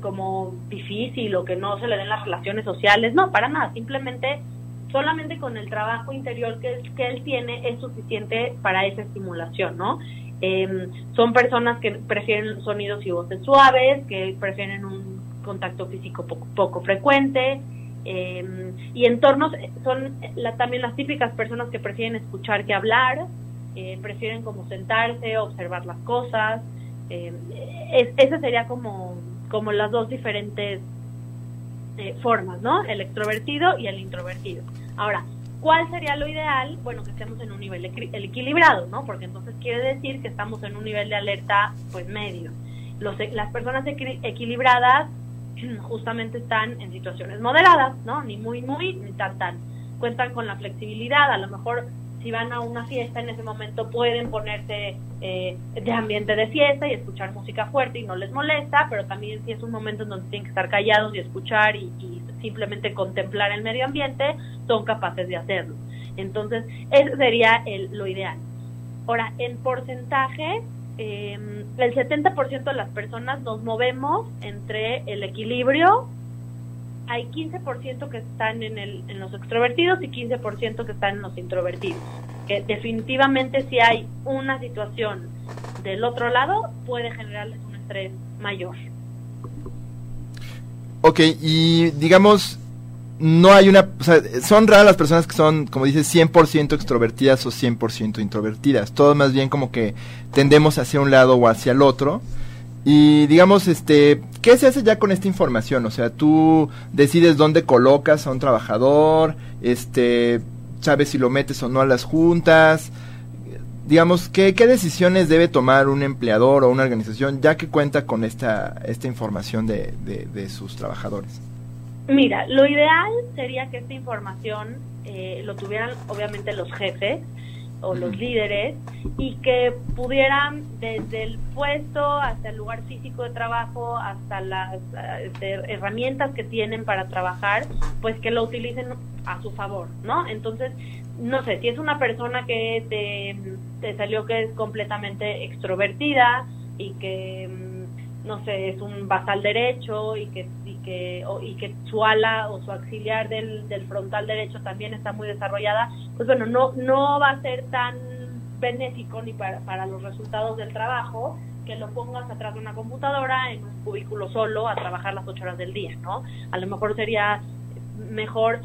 S3: como difícil o que no se le den las relaciones sociales, no, para nada, simplemente solamente con el trabajo interior que, que él tiene es suficiente para esa estimulación, ¿no? Em, son personas que prefieren sonidos y voces suaves, que prefieren un contacto físico poco, poco frecuente, eh, y entornos son la, también las típicas personas que prefieren escuchar que hablar, eh, prefieren como sentarse, observar las cosas. Eh, ese sería como, como las dos diferentes eh, formas, ¿no? El extrovertido y el introvertido. Ahora, ¿cuál sería lo ideal? Bueno, que estemos en un nivel equilibrado, ¿no? Porque entonces quiere decir que estamos en un nivel de alerta, pues medio. Los, las personas equilibradas justamente están en situaciones moderadas, ¿no? Ni muy, muy, ni tan, tan. Cuentan con la flexibilidad, a lo mejor si van a una fiesta en ese momento pueden ponerse eh, de ambiente de fiesta y escuchar música fuerte y no les molesta, pero también si es un momento en donde tienen que estar callados y escuchar y, simplemente contemplar el medio ambiente, son capaces de hacerlo. Entonces, ese sería el, lo ideal. Ahora, en porcentaje, eh, el 70% de las personas nos movemos entre el equilibrio hay 15% que están en, el, en los extrovertidos y 15% que están en los introvertidos. Que definitivamente si hay una situación del otro lado puede generarles un estrés mayor.
S2: Ok, y digamos, no hay una, o sea, son raras las personas que son, como dices, 100% extrovertidas o 100% introvertidas. Todo más bien como que tendemos hacia un lado o hacia el otro. Y digamos, este, ¿qué se hace ya con esta información? O sea, tú decides dónde colocas a un trabajador, este, sabes si lo metes o no a las juntas. Digamos, ¿qué, qué decisiones debe tomar un empleador o una organización ya que cuenta con esta, esta información de, de, sus trabajadores?
S3: Mira, lo ideal sería que esta información eh, lo tuvieran obviamente los jefes, o los líderes y que pudieran desde el puesto hasta el lugar físico de trabajo hasta las este, herramientas que tienen para trabajar pues que lo utilicen a su favor no entonces no sé si es una persona que te, te salió que es completamente extrovertida y que mm, no sé es un basal derecho y que que, y que su ala o su auxiliar del, del frontal derecho también está muy desarrollada, pues bueno, no, no va a ser tan benéfico ni para, para los resultados del trabajo que lo pongas atrás de una computadora en un cubículo solo a trabajar las ocho horas del día, ¿no? A lo mejor sería mejor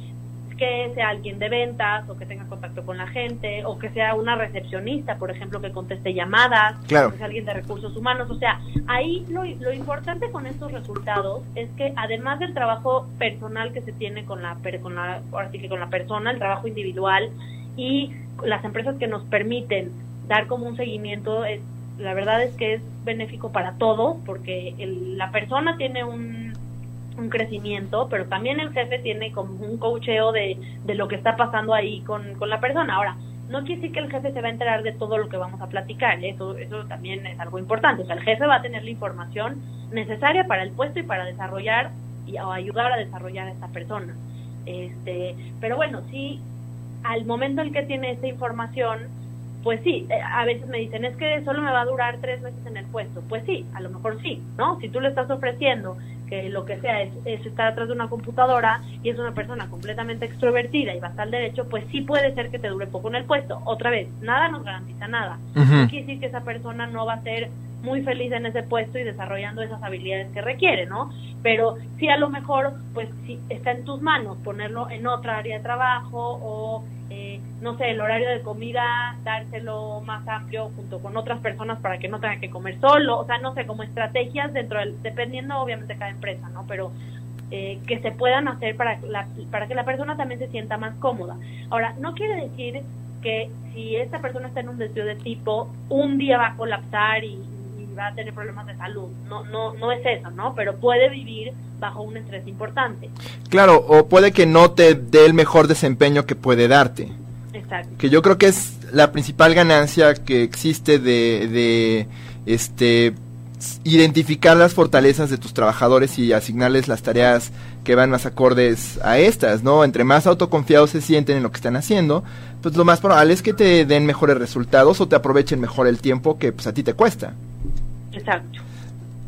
S3: que sea alguien de ventas o que tenga contacto con la gente o que sea una recepcionista, por ejemplo, que conteste llamadas,
S2: claro.
S3: que sea alguien de recursos humanos. O sea, ahí lo, lo importante con estos resultados es que además del trabajo personal que se tiene con la, con la, que con la persona, el trabajo individual y las empresas que nos permiten dar como un seguimiento, es, la verdad es que es benéfico para todos porque la persona tiene un un crecimiento, pero también el jefe tiene como un cocheo de, de lo que está pasando ahí con, con la persona. Ahora, no quiere decir que el jefe se va a enterar de todo lo que vamos a platicar, eso, eso también es algo importante, o sea, el jefe va a tener la información necesaria para el puesto y para desarrollar y, o ayudar a desarrollar a esta persona. Este, pero bueno, sí, al momento en que tiene esa información, pues sí, eh, a veces me dicen, es que solo me va a durar tres meses en el puesto. Pues sí, a lo mejor sí, ¿no? Si tú le estás ofreciendo que lo que sea es, estar atrás de una computadora y es una persona completamente extrovertida y va a estar al derecho, pues sí puede ser que te dure poco en el puesto. Otra vez, nada nos garantiza nada. No quiere decir que esa persona no va a ser muy feliz en ese puesto y desarrollando esas habilidades que requiere, ¿no? Pero sí a lo mejor, pues sí está en tus manos ponerlo en otra área de trabajo o eh, no sé, el horario de comida, dárselo más amplio junto con otras personas para que no tenga que comer solo, o sea, no sé, como estrategias dentro del, dependiendo obviamente de cada empresa, ¿no? Pero eh, que se puedan hacer para, para que la persona también se sienta más cómoda. Ahora, no quiere decir que si esta persona está en un desvío de tipo, un día va a colapsar y, va a tener problemas de salud. No, no, no es eso, ¿no? Pero puede vivir bajo un estrés importante.
S2: Claro, o puede que no te dé el mejor desempeño que puede darte.
S3: Exacto.
S2: Que yo creo que es la principal ganancia que existe de, de este identificar las fortalezas de tus trabajadores y asignarles las tareas que van más acordes a estas, ¿no? Entre más autoconfiados se sienten en lo que están haciendo, pues lo más probable es que te den mejores resultados o te aprovechen mejor el tiempo que pues a ti te cuesta.
S3: Exacto.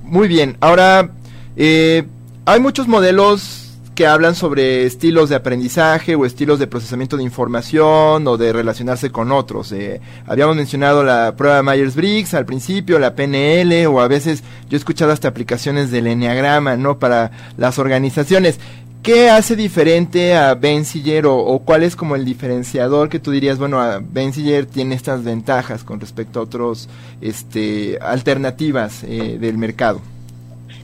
S2: Muy bien, ahora eh, hay muchos modelos que hablan sobre estilos de aprendizaje o estilos de procesamiento de información o de relacionarse con otros. Eh, habíamos mencionado la prueba Myers-Briggs al principio, la PNL o a veces yo he escuchado hasta aplicaciones del Enneagrama, ¿no? Para las organizaciones. ¿Qué hace diferente a Benziger o, cuál es como el diferenciador que tú dirías, bueno, a Benziger tiene estas ventajas con respecto a otros este, alternativas eh, del mercado?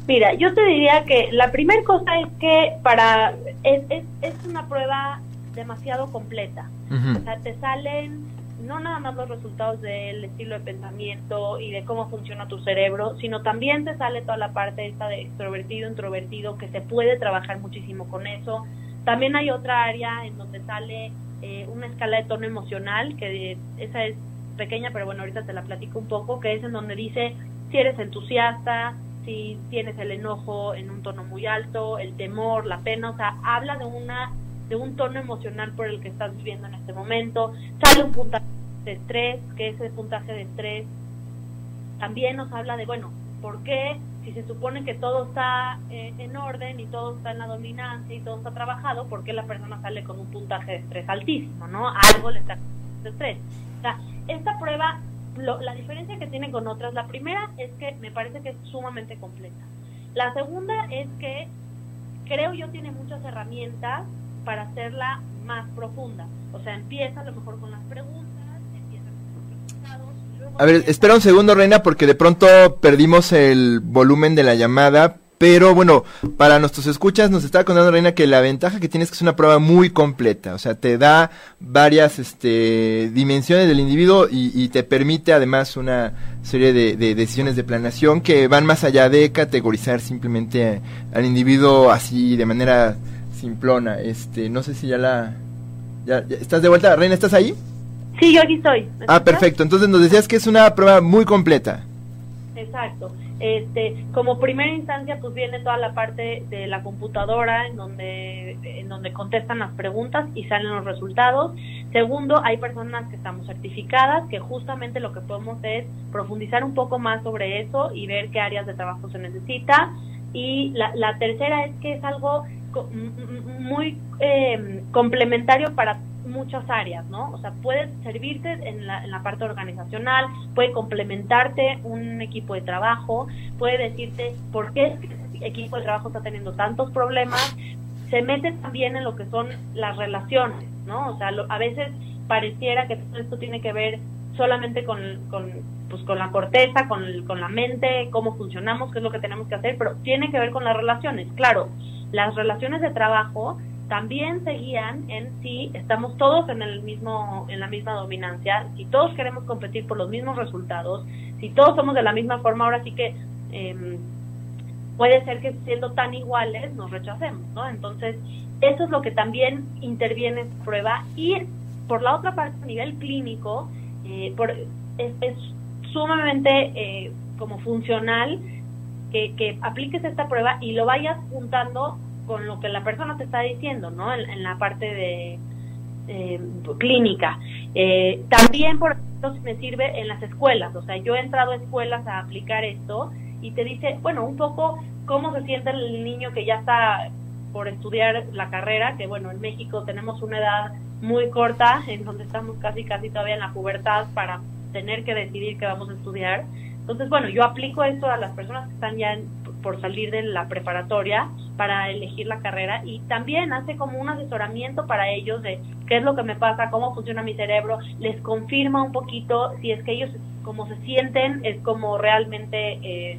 S3: Mira, yo te diría que la primera cosa es que para es, es, es una prueba demasiado completa. O sea, te salen no nada más los resultados del estilo de pensamiento y de cómo funciona tu cerebro, sino también te sale toda la parte esta de extrovertido, introvertido, que se puede trabajar muchísimo con eso. También hay otra área en donde sale eh, una escala de tono emocional, que esa es pequeña, pero bueno, ahorita te la platico un poco, que es en donde dice si eres entusiasta, si tienes el enojo en un tono muy alto, el temor, la pena, o sea, habla de una de un tono emocional por el que estás viviendo en este momento. Sale un puntaje de estrés, que ese puntaje de estrés también nos habla de, bueno, ¿por qué si se supone que todo está eh, en orden y todo está en la dominancia y todo está trabajado, ¿por qué la persona sale con un puntaje de estrés altísimo, no? Algo le está de estrés. O sea, esta prueba la diferencia que tiene con otras, la primera es que me parece que es sumamente completa. La segunda es que creo yo tiene muchas herramientas para hacerla más profunda. O sea, empieza a lo mejor con las preguntas, empieza con los.
S2: A ver, espera un segundo, Reina, porque de pronto perdimos el volumen de la llamada, pero bueno, para nuestros escuchas nos está contando Reina que la ventaja que tienes es que es una prueba muy completa, o sea, te da varias este, dimensiones del individuo y, te permite además una serie de, decisiones de planeación que van más allá de categorizar simplemente al individuo así de manera simplona. Este, no sé si ya la... Ya, ¿Estás de vuelta? Reina, ¿estás ahí?
S3: Sí, yo aquí estoy.
S2: Ah, perfecto. Entonces nos decías que es una prueba muy completa.
S3: Exacto. Este, como primera instancia, pues viene toda la parte de la computadora en donde, en donde contestan las preguntas y salen los resultados. Segundo, hay personas que estamos certificadas, que justamente lo que podemos es profundizar un poco más sobre eso y ver qué áreas de trabajo se necesita. Y la, la tercera es que es algo muy eh, complementario para muchas áreas, ¿no? O sea, puede servirte en la, en la parte organizacional, puede complementarte un equipo de trabajo, puede decirte por qué el equipo de trabajo está teniendo tantos problemas, se mete también en lo que son las relaciones, ¿no? O sea, a veces pareciera que todo esto tiene que ver solamente con, con, pues, con la corteza, con, con la mente, cómo funcionamos, qué es lo que tenemos que hacer, pero tiene que ver con las relaciones. Claro, las relaciones de trabajo también seguían en si estamos todos en el mismo en la misma dominancia, si todos queremos competir por los mismos resultados, si todos somos de la misma forma, ahora sí que eh, puede ser que siendo tan iguales nos rechacemos, ¿no? Entonces, eso es lo que también interviene en prueba y por la otra parte, a nivel clínico, eh, por, es, es, sumamente eh, como funcional que, que, apliques esta prueba y lo vayas juntando con lo que la persona te está diciendo, ¿no? En, la parte de eh, clínica. Eh, también, por ejemplo, me sirve en las escuelas. O sea, yo he entrado a escuelas a aplicar esto y te dice, bueno, un poco cómo se siente el niño que ya está por estudiar la carrera, que bueno, en México tenemos una edad muy corta, en donde estamos casi, casi todavía en la pubertad para tener que decidir qué vamos a estudiar. Entonces, bueno, yo aplico esto a las personas que están ya en, por salir de la preparatoria para elegir la carrera y también hace como un asesoramiento para ellos de qué es lo que me pasa, cómo funciona mi cerebro, les confirma un poquito si es que ellos como se sienten, es como realmente eh,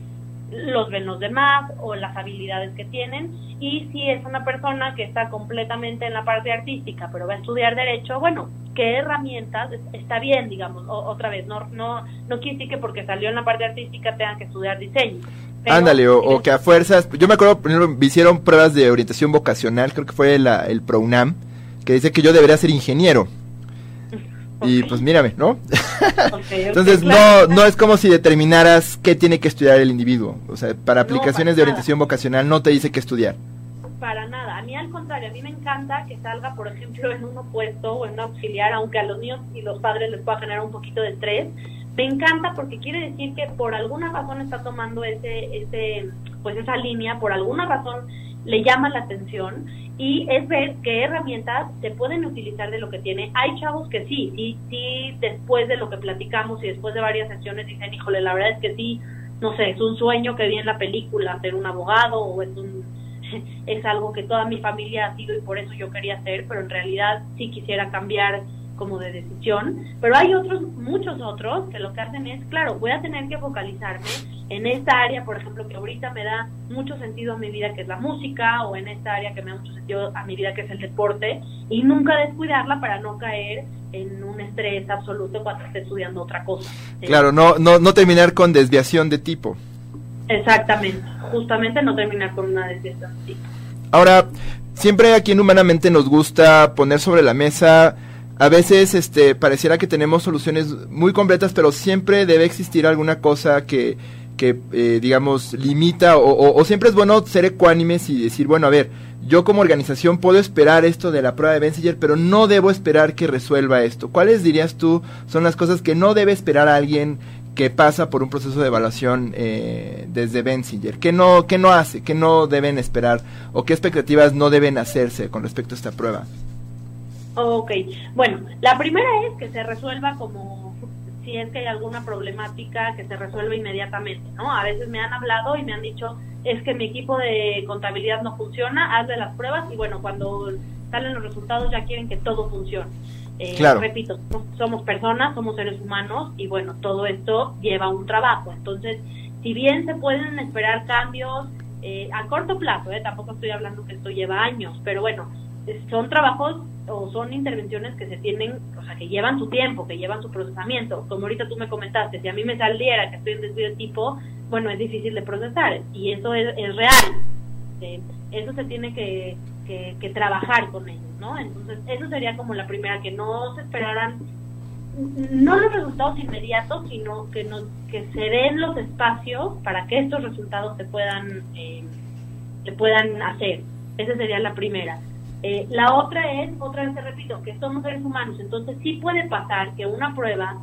S3: los ven los demás o las habilidades que tienen y si es una persona que está completamente en la parte artística pero va a estudiar derecho, bueno, qué herramientas está bien, digamos, o, otra vez, no no no quiere decir que porque salió en la parte artística tengan que estudiar diseño.
S2: Ándale, o, o, que a fuerzas, yo me acuerdo, me hicieron pruebas de orientación vocacional, creo que fue la, el ProUNAM, que dice que yo debería ser ingeniero. Okay. Y pues mírame, ¿no? Okay, Entonces claro. no no es como si determinaras qué tiene que estudiar el individuo. O sea, para aplicaciones no, para de orientación nada. vocacional no te dice qué estudiar.
S3: Para nada. A mí al contrario, a mí me encanta que salga, por ejemplo, en un opuesto o en un auxiliar, aunque a los niños y los padres les pueda generar un poquito de estrés. Me encanta porque quiere decir que por alguna razón está tomando ese, ese, pues esa línea, por alguna razón le llama la atención y es ver qué herramientas se pueden utilizar de lo que tiene. Hay chavos que sí, sí, sí, después de lo que platicamos y después de varias sesiones dicen, híjole, la verdad es que sí, no sé, es un sueño que vi en la película ser un abogado o es un es algo que toda mi familia ha sido y por eso yo quería hacer, pero en realidad sí quisiera cambiar como de decisión, pero hay otros, muchos otros que lo que hacen es, claro, voy a tener que focalizarme en esta área, por ejemplo, que ahorita me da mucho sentido a mi vida, que es la música, o en esta área que me da mucho sentido a mi vida, que es el deporte, y nunca descuidarla para no caer en un estrés absoluto cuando esté estudiando otra cosa.
S2: Claro, no, no, no terminar con desviación de tipo.
S3: Exactamente, justamente no terminar con una desviación de tipo.
S2: Ahora, siempre aquí en Humanamente nos gusta poner sobre la mesa a veces este pareciera que tenemos soluciones muy completas, pero siempre debe existir alguna cosa que, que eh, digamos, limita o, o, o, siempre es bueno ser ecuánimes y decir, bueno, a ver, yo como organización puedo esperar esto de la prueba de Benziger, pero no debo esperar que resuelva esto. ¿Cuáles dirías tú son las cosas que no debe esperar a alguien que pasa por un proceso de evaluación eh, desde Benziger? ¿Qué no, ¿Qué no hace? ¿Qué no deben esperar? ¿O qué expectativas no deben hacerse con respecto a esta prueba?
S3: Ok, bueno, la primera es que se resuelva como si es que hay alguna problemática que se resuelva inmediatamente, ¿no? A veces me han hablado y me han dicho, es que mi equipo de contabilidad no funciona, hazle las pruebas y bueno, cuando salen los resultados ya quieren que todo funcione. Eh,
S2: claro.
S3: Repito, somos personas, somos seres humanos y bueno, todo esto lleva un trabajo. Entonces, si bien se pueden esperar cambios eh, a corto plazo, eh, tampoco estoy hablando que esto lleva años, pero bueno, son trabajos o son intervenciones que se tienen, o sea, que llevan su tiempo, que llevan su procesamiento. Como ahorita tú me comentaste, si a mí me saliera que estoy en desvío de tipo, bueno, es difícil de procesar y eso es, es real. Eso se tiene que, que, que, trabajar con ellos, ¿no? Entonces, eso sería como la primera, que no se esperaran, no los resultados inmediatos, sino que, nos, que se den los espacios para que estos resultados se puedan, eh, se puedan hacer. Esa sería la primera. Eh, la otra es, otra vez te repito, que somos seres humanos, entonces sí puede pasar que una prueba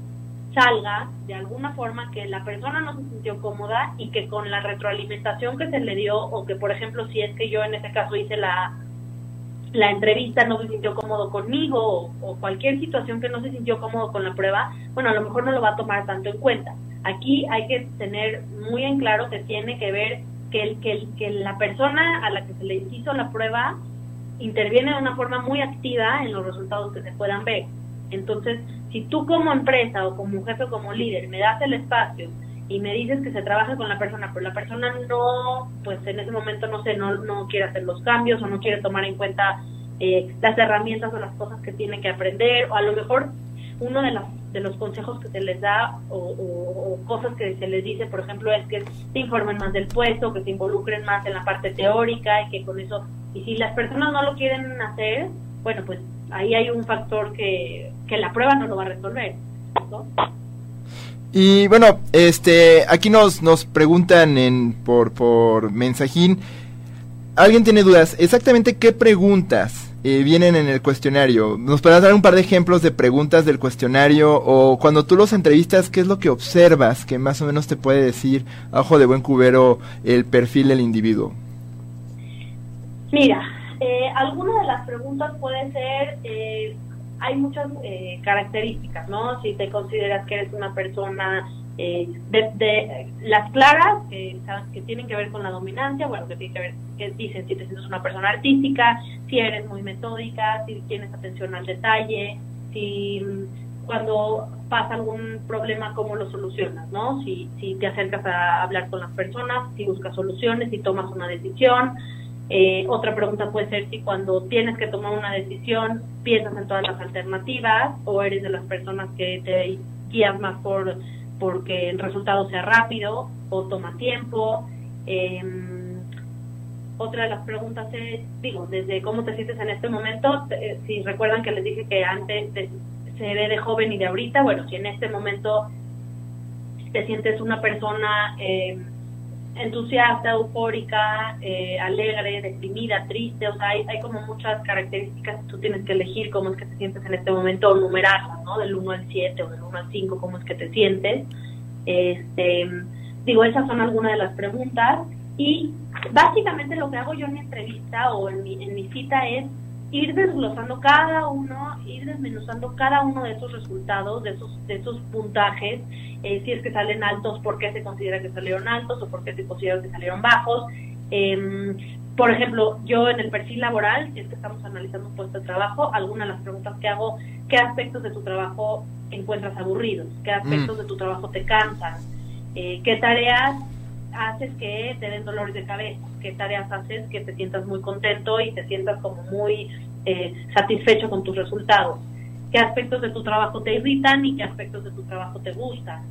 S3: salga de alguna forma que la persona no se sintió cómoda y que con la retroalimentación que se le dio o que por ejemplo si es que yo en este caso hice la la entrevista no se sintió cómodo conmigo o, o, cualquier situación que no se sintió cómodo con la prueba, bueno, a lo mejor no lo va a tomar tanto en cuenta. Aquí hay que tener muy en claro que tiene que ver que, el, que, el, que la persona a la que se le hizo la prueba interviene de una forma muy activa en los resultados que se puedan ver. Entonces, si tú como empresa o como jefe o como líder me das el espacio y me dices que se trabaja con la persona, pero la persona no, pues en ese momento no sé, no, no quiere hacer los cambios o no quiere tomar en cuenta eh, las herramientas o las cosas que tiene que aprender, o a lo mejor uno de los, de los consejos que se les da o, o, o, cosas que se les dice, por ejemplo, es que se informen más del puesto, que se involucren más en la parte teórica y que con eso, y si las personas no lo quieren hacer, bueno, pues ahí hay un factor que, que la prueba no lo va a resolver.
S2: Y bueno, este, aquí nos, nos preguntan en, por, por mensajín, alguien tiene dudas, exactamente qué preguntas eh, vienen en el cuestionario. ¿Nos podrás dar un par de ejemplos de preguntas del cuestionario o cuando tú los entrevistas, qué es lo que observas que más o menos te puede decir ojo de buen cubero el perfil del individuo?
S3: Mira, eh, alguna de las preguntas puede ser, eh, hay muchas eh, características, ¿no? Si te consideras que eres una persona eh, de, de, las claras, que, que tienen que ver con la dominancia, bueno, que tienen que ver, que dicen si te sientes una persona artística, si eres muy metódica, si tienes atención al detalle, si mm, cuando pasa algún problema, cómo lo solucionas, ¿no? Si, si te acercas a hablar con las personas, si buscas soluciones, si tomas una decisión, eh, otra pregunta puede ser si cuando tienes que tomar una decisión piensas en todas las alternativas o eres de las personas que te guías más por porque el resultado sea rápido o toma tiempo. Eh, otra de las preguntas es, digo, desde cómo te sientes en este momento, eh, si recuerdan que les dije que antes de, se ve de joven y de ahorita, bueno, si en este momento te sientes una persona eh, entusiasta, eufórica, eh, alegre, deprimida, triste, o sea, hay, hay, como muchas características que tú tienes que elegir cómo es que te sientes en este momento o numerarlas, ¿no? Del 1 al 7 o del 1 al 5, cómo es que te sientes. Este, digo, esas son algunas de las preguntas y básicamente lo que hago yo en mi entrevista o en mi, en mi cita es ir desglosando cada uno, ir desmenuzando cada uno de esos resultados, de esos, de esos puntajes, eh, si es que salen altos, por qué se considera que salieron altos o por qué se considera que salieron bajos. Eh, por ejemplo, yo en el perfil laboral, si es que estamos analizando un puesto de trabajo, algunas de las preguntas que hago, ¿qué aspectos de tu trabajo encuentras aburridos? ¿Qué aspectos mm. de tu trabajo te cansan? Eh, ¿Qué tareas haces que te den dolores de cabeza? ¿Qué tareas haces que te sientas muy contento y te sientas como muy eh, satisfecho con tus resultados? ¿Qué aspectos de tu trabajo te irritan y qué aspectos de tu trabajo te gustan?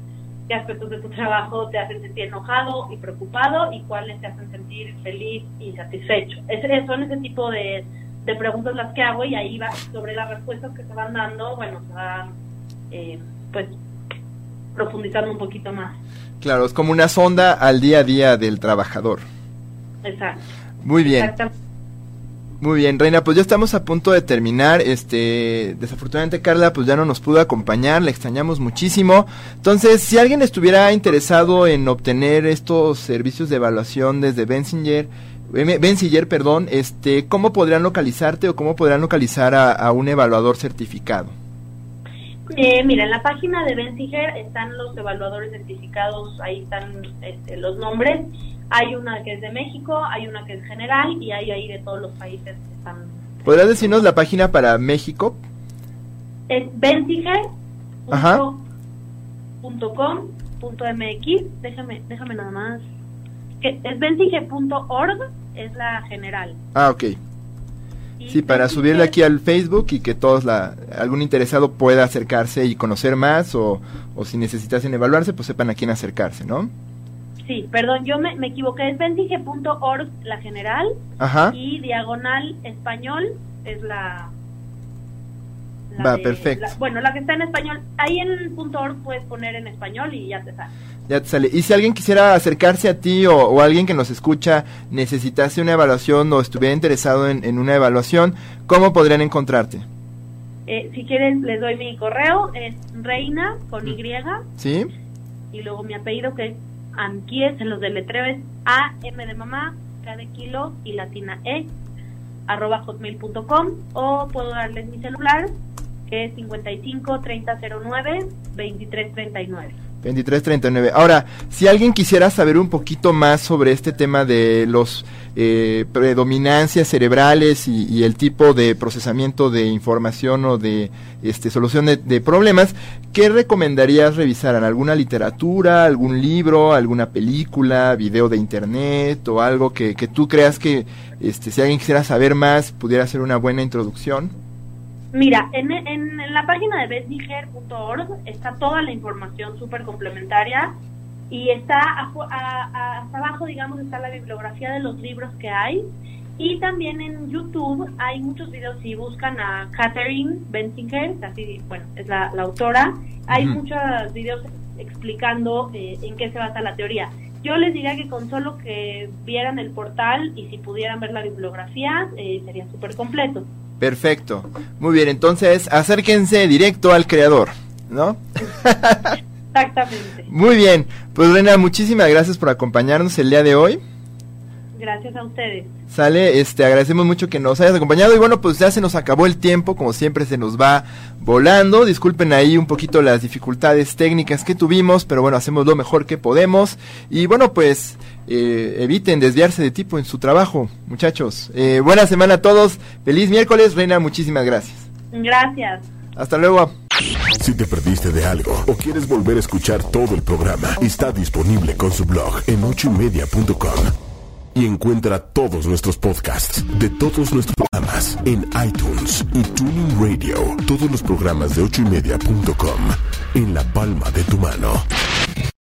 S3: ¿Qué aspectos de tu trabajo te hacen sentir enojado y preocupado y cuáles te hacen sentir feliz y satisfecho? Es, son ese tipo de, de preguntas las que hago y ahí va sobre las respuestas que se van dando, bueno, se eh, pues profundizando un poquito más.
S2: Claro, es como una sonda al día a día del trabajador.
S3: Exacto.
S2: Muy bien. Muy bien, Reina, pues ya estamos a punto de terminar. Este, desafortunadamente Carla pues ya no nos pudo acompañar, le extrañamos muchísimo. Entonces, si alguien estuviera interesado en obtener estos servicios de evaluación desde Bensinger, Bensinger, perdón, este, ¿cómo podrían localizarte o cómo podrían localizar a, a un evaluador certificado?
S3: Eh, mira, en la página de Benziger están los evaluadores certificados, ahí están este, los nombres. Hay una que es de México, hay una que es general y hay ahí de todos los países que están.
S2: ¿Podrías decirnos la página para México?
S3: Es benziger.com.mx. Déjame, déjame nada más. Es benziger.org, es la general.
S2: Ah, ok. Sí, para subirle aquí al Facebook y que todos, la, algún interesado pueda acercarse y conocer más o, o si necesitasen evaluarse, pues sepan a quién acercarse, ¿no?
S3: Sí, perdón, yo me, me equivoqué, es bendige.org la general
S2: Ajá.
S3: y diagonal español es la...
S2: la Va, de, perfecto.
S3: La, bueno, la que está en español, ahí en .org puedes poner en español y ya te sale.
S2: Ya te sale. Y si alguien quisiera acercarse a ti o, o alguien que nos escucha necesitase una evaluación o estuviera interesado en, en una evaluación, ¿cómo podrían encontrarte?
S3: Eh, si quieren, les doy mi correo, es reina con Y.
S2: ¿Sí?
S3: Y luego mi apellido que es Anquies, en los deletreos es A, M de mamá, K de kilo y latina E, arroba hotmail.com o puedo darles mi celular que es 55 3009 2339.
S2: 2339. Ahora, si alguien quisiera saber un poquito más sobre este tema de los eh, predominancias cerebrales y, y, el tipo de procesamiento de información o de este, solución de, de, problemas, ¿qué recomendarías revisar? ¿Alguna literatura, algún libro, alguna película, video de internet o algo que, que tú creas que este, si alguien quisiera saber más pudiera ser una buena introducción?
S3: Mira, en, en, en, la página de betdiger.org está toda la información súper complementaria y está a, a, hasta abajo, digamos, está la bibliografía de los libros que hay Y también en YouTube hay muchos videos, si buscan a Catherine Bentinger, así, bueno, es la, autora, hay muchos videos explicando eh, en qué se basa la teoría. Yo les diría que con solo que vieran el portal y si pudieran ver la bibliografía, eh, sería súper completo.
S2: Perfecto. Muy bien, entonces acérquense directo al creador, ¿no?
S3: Exactamente.
S2: Muy bien. Pues Reina, muchísimas gracias por acompañarnos el día de hoy.
S3: Gracias a ustedes.
S2: Sale, este, agradecemos mucho que nos hayas acompañado y bueno, pues ya se nos acabó el tiempo, como siempre se nos va volando. Disculpen ahí un poquito las dificultades técnicas que tuvimos, pero bueno, hacemos lo mejor que podemos y bueno, pues eh, eviten desviarse de tipo en su trabajo, muchachos. Eh, buena semana a todos, feliz miércoles, Reina, muchísimas gracias.
S3: Gracias.
S2: Hasta luego.
S1: Si te perdiste de algo o quieres volver a escuchar todo el programa, está disponible con su blog en ochoymedia.com y encuentra todos nuestros podcasts de todos nuestros programas en iTunes y Tuning Radio. Todos los programas de ochoymedia.com en la palma de tu mano.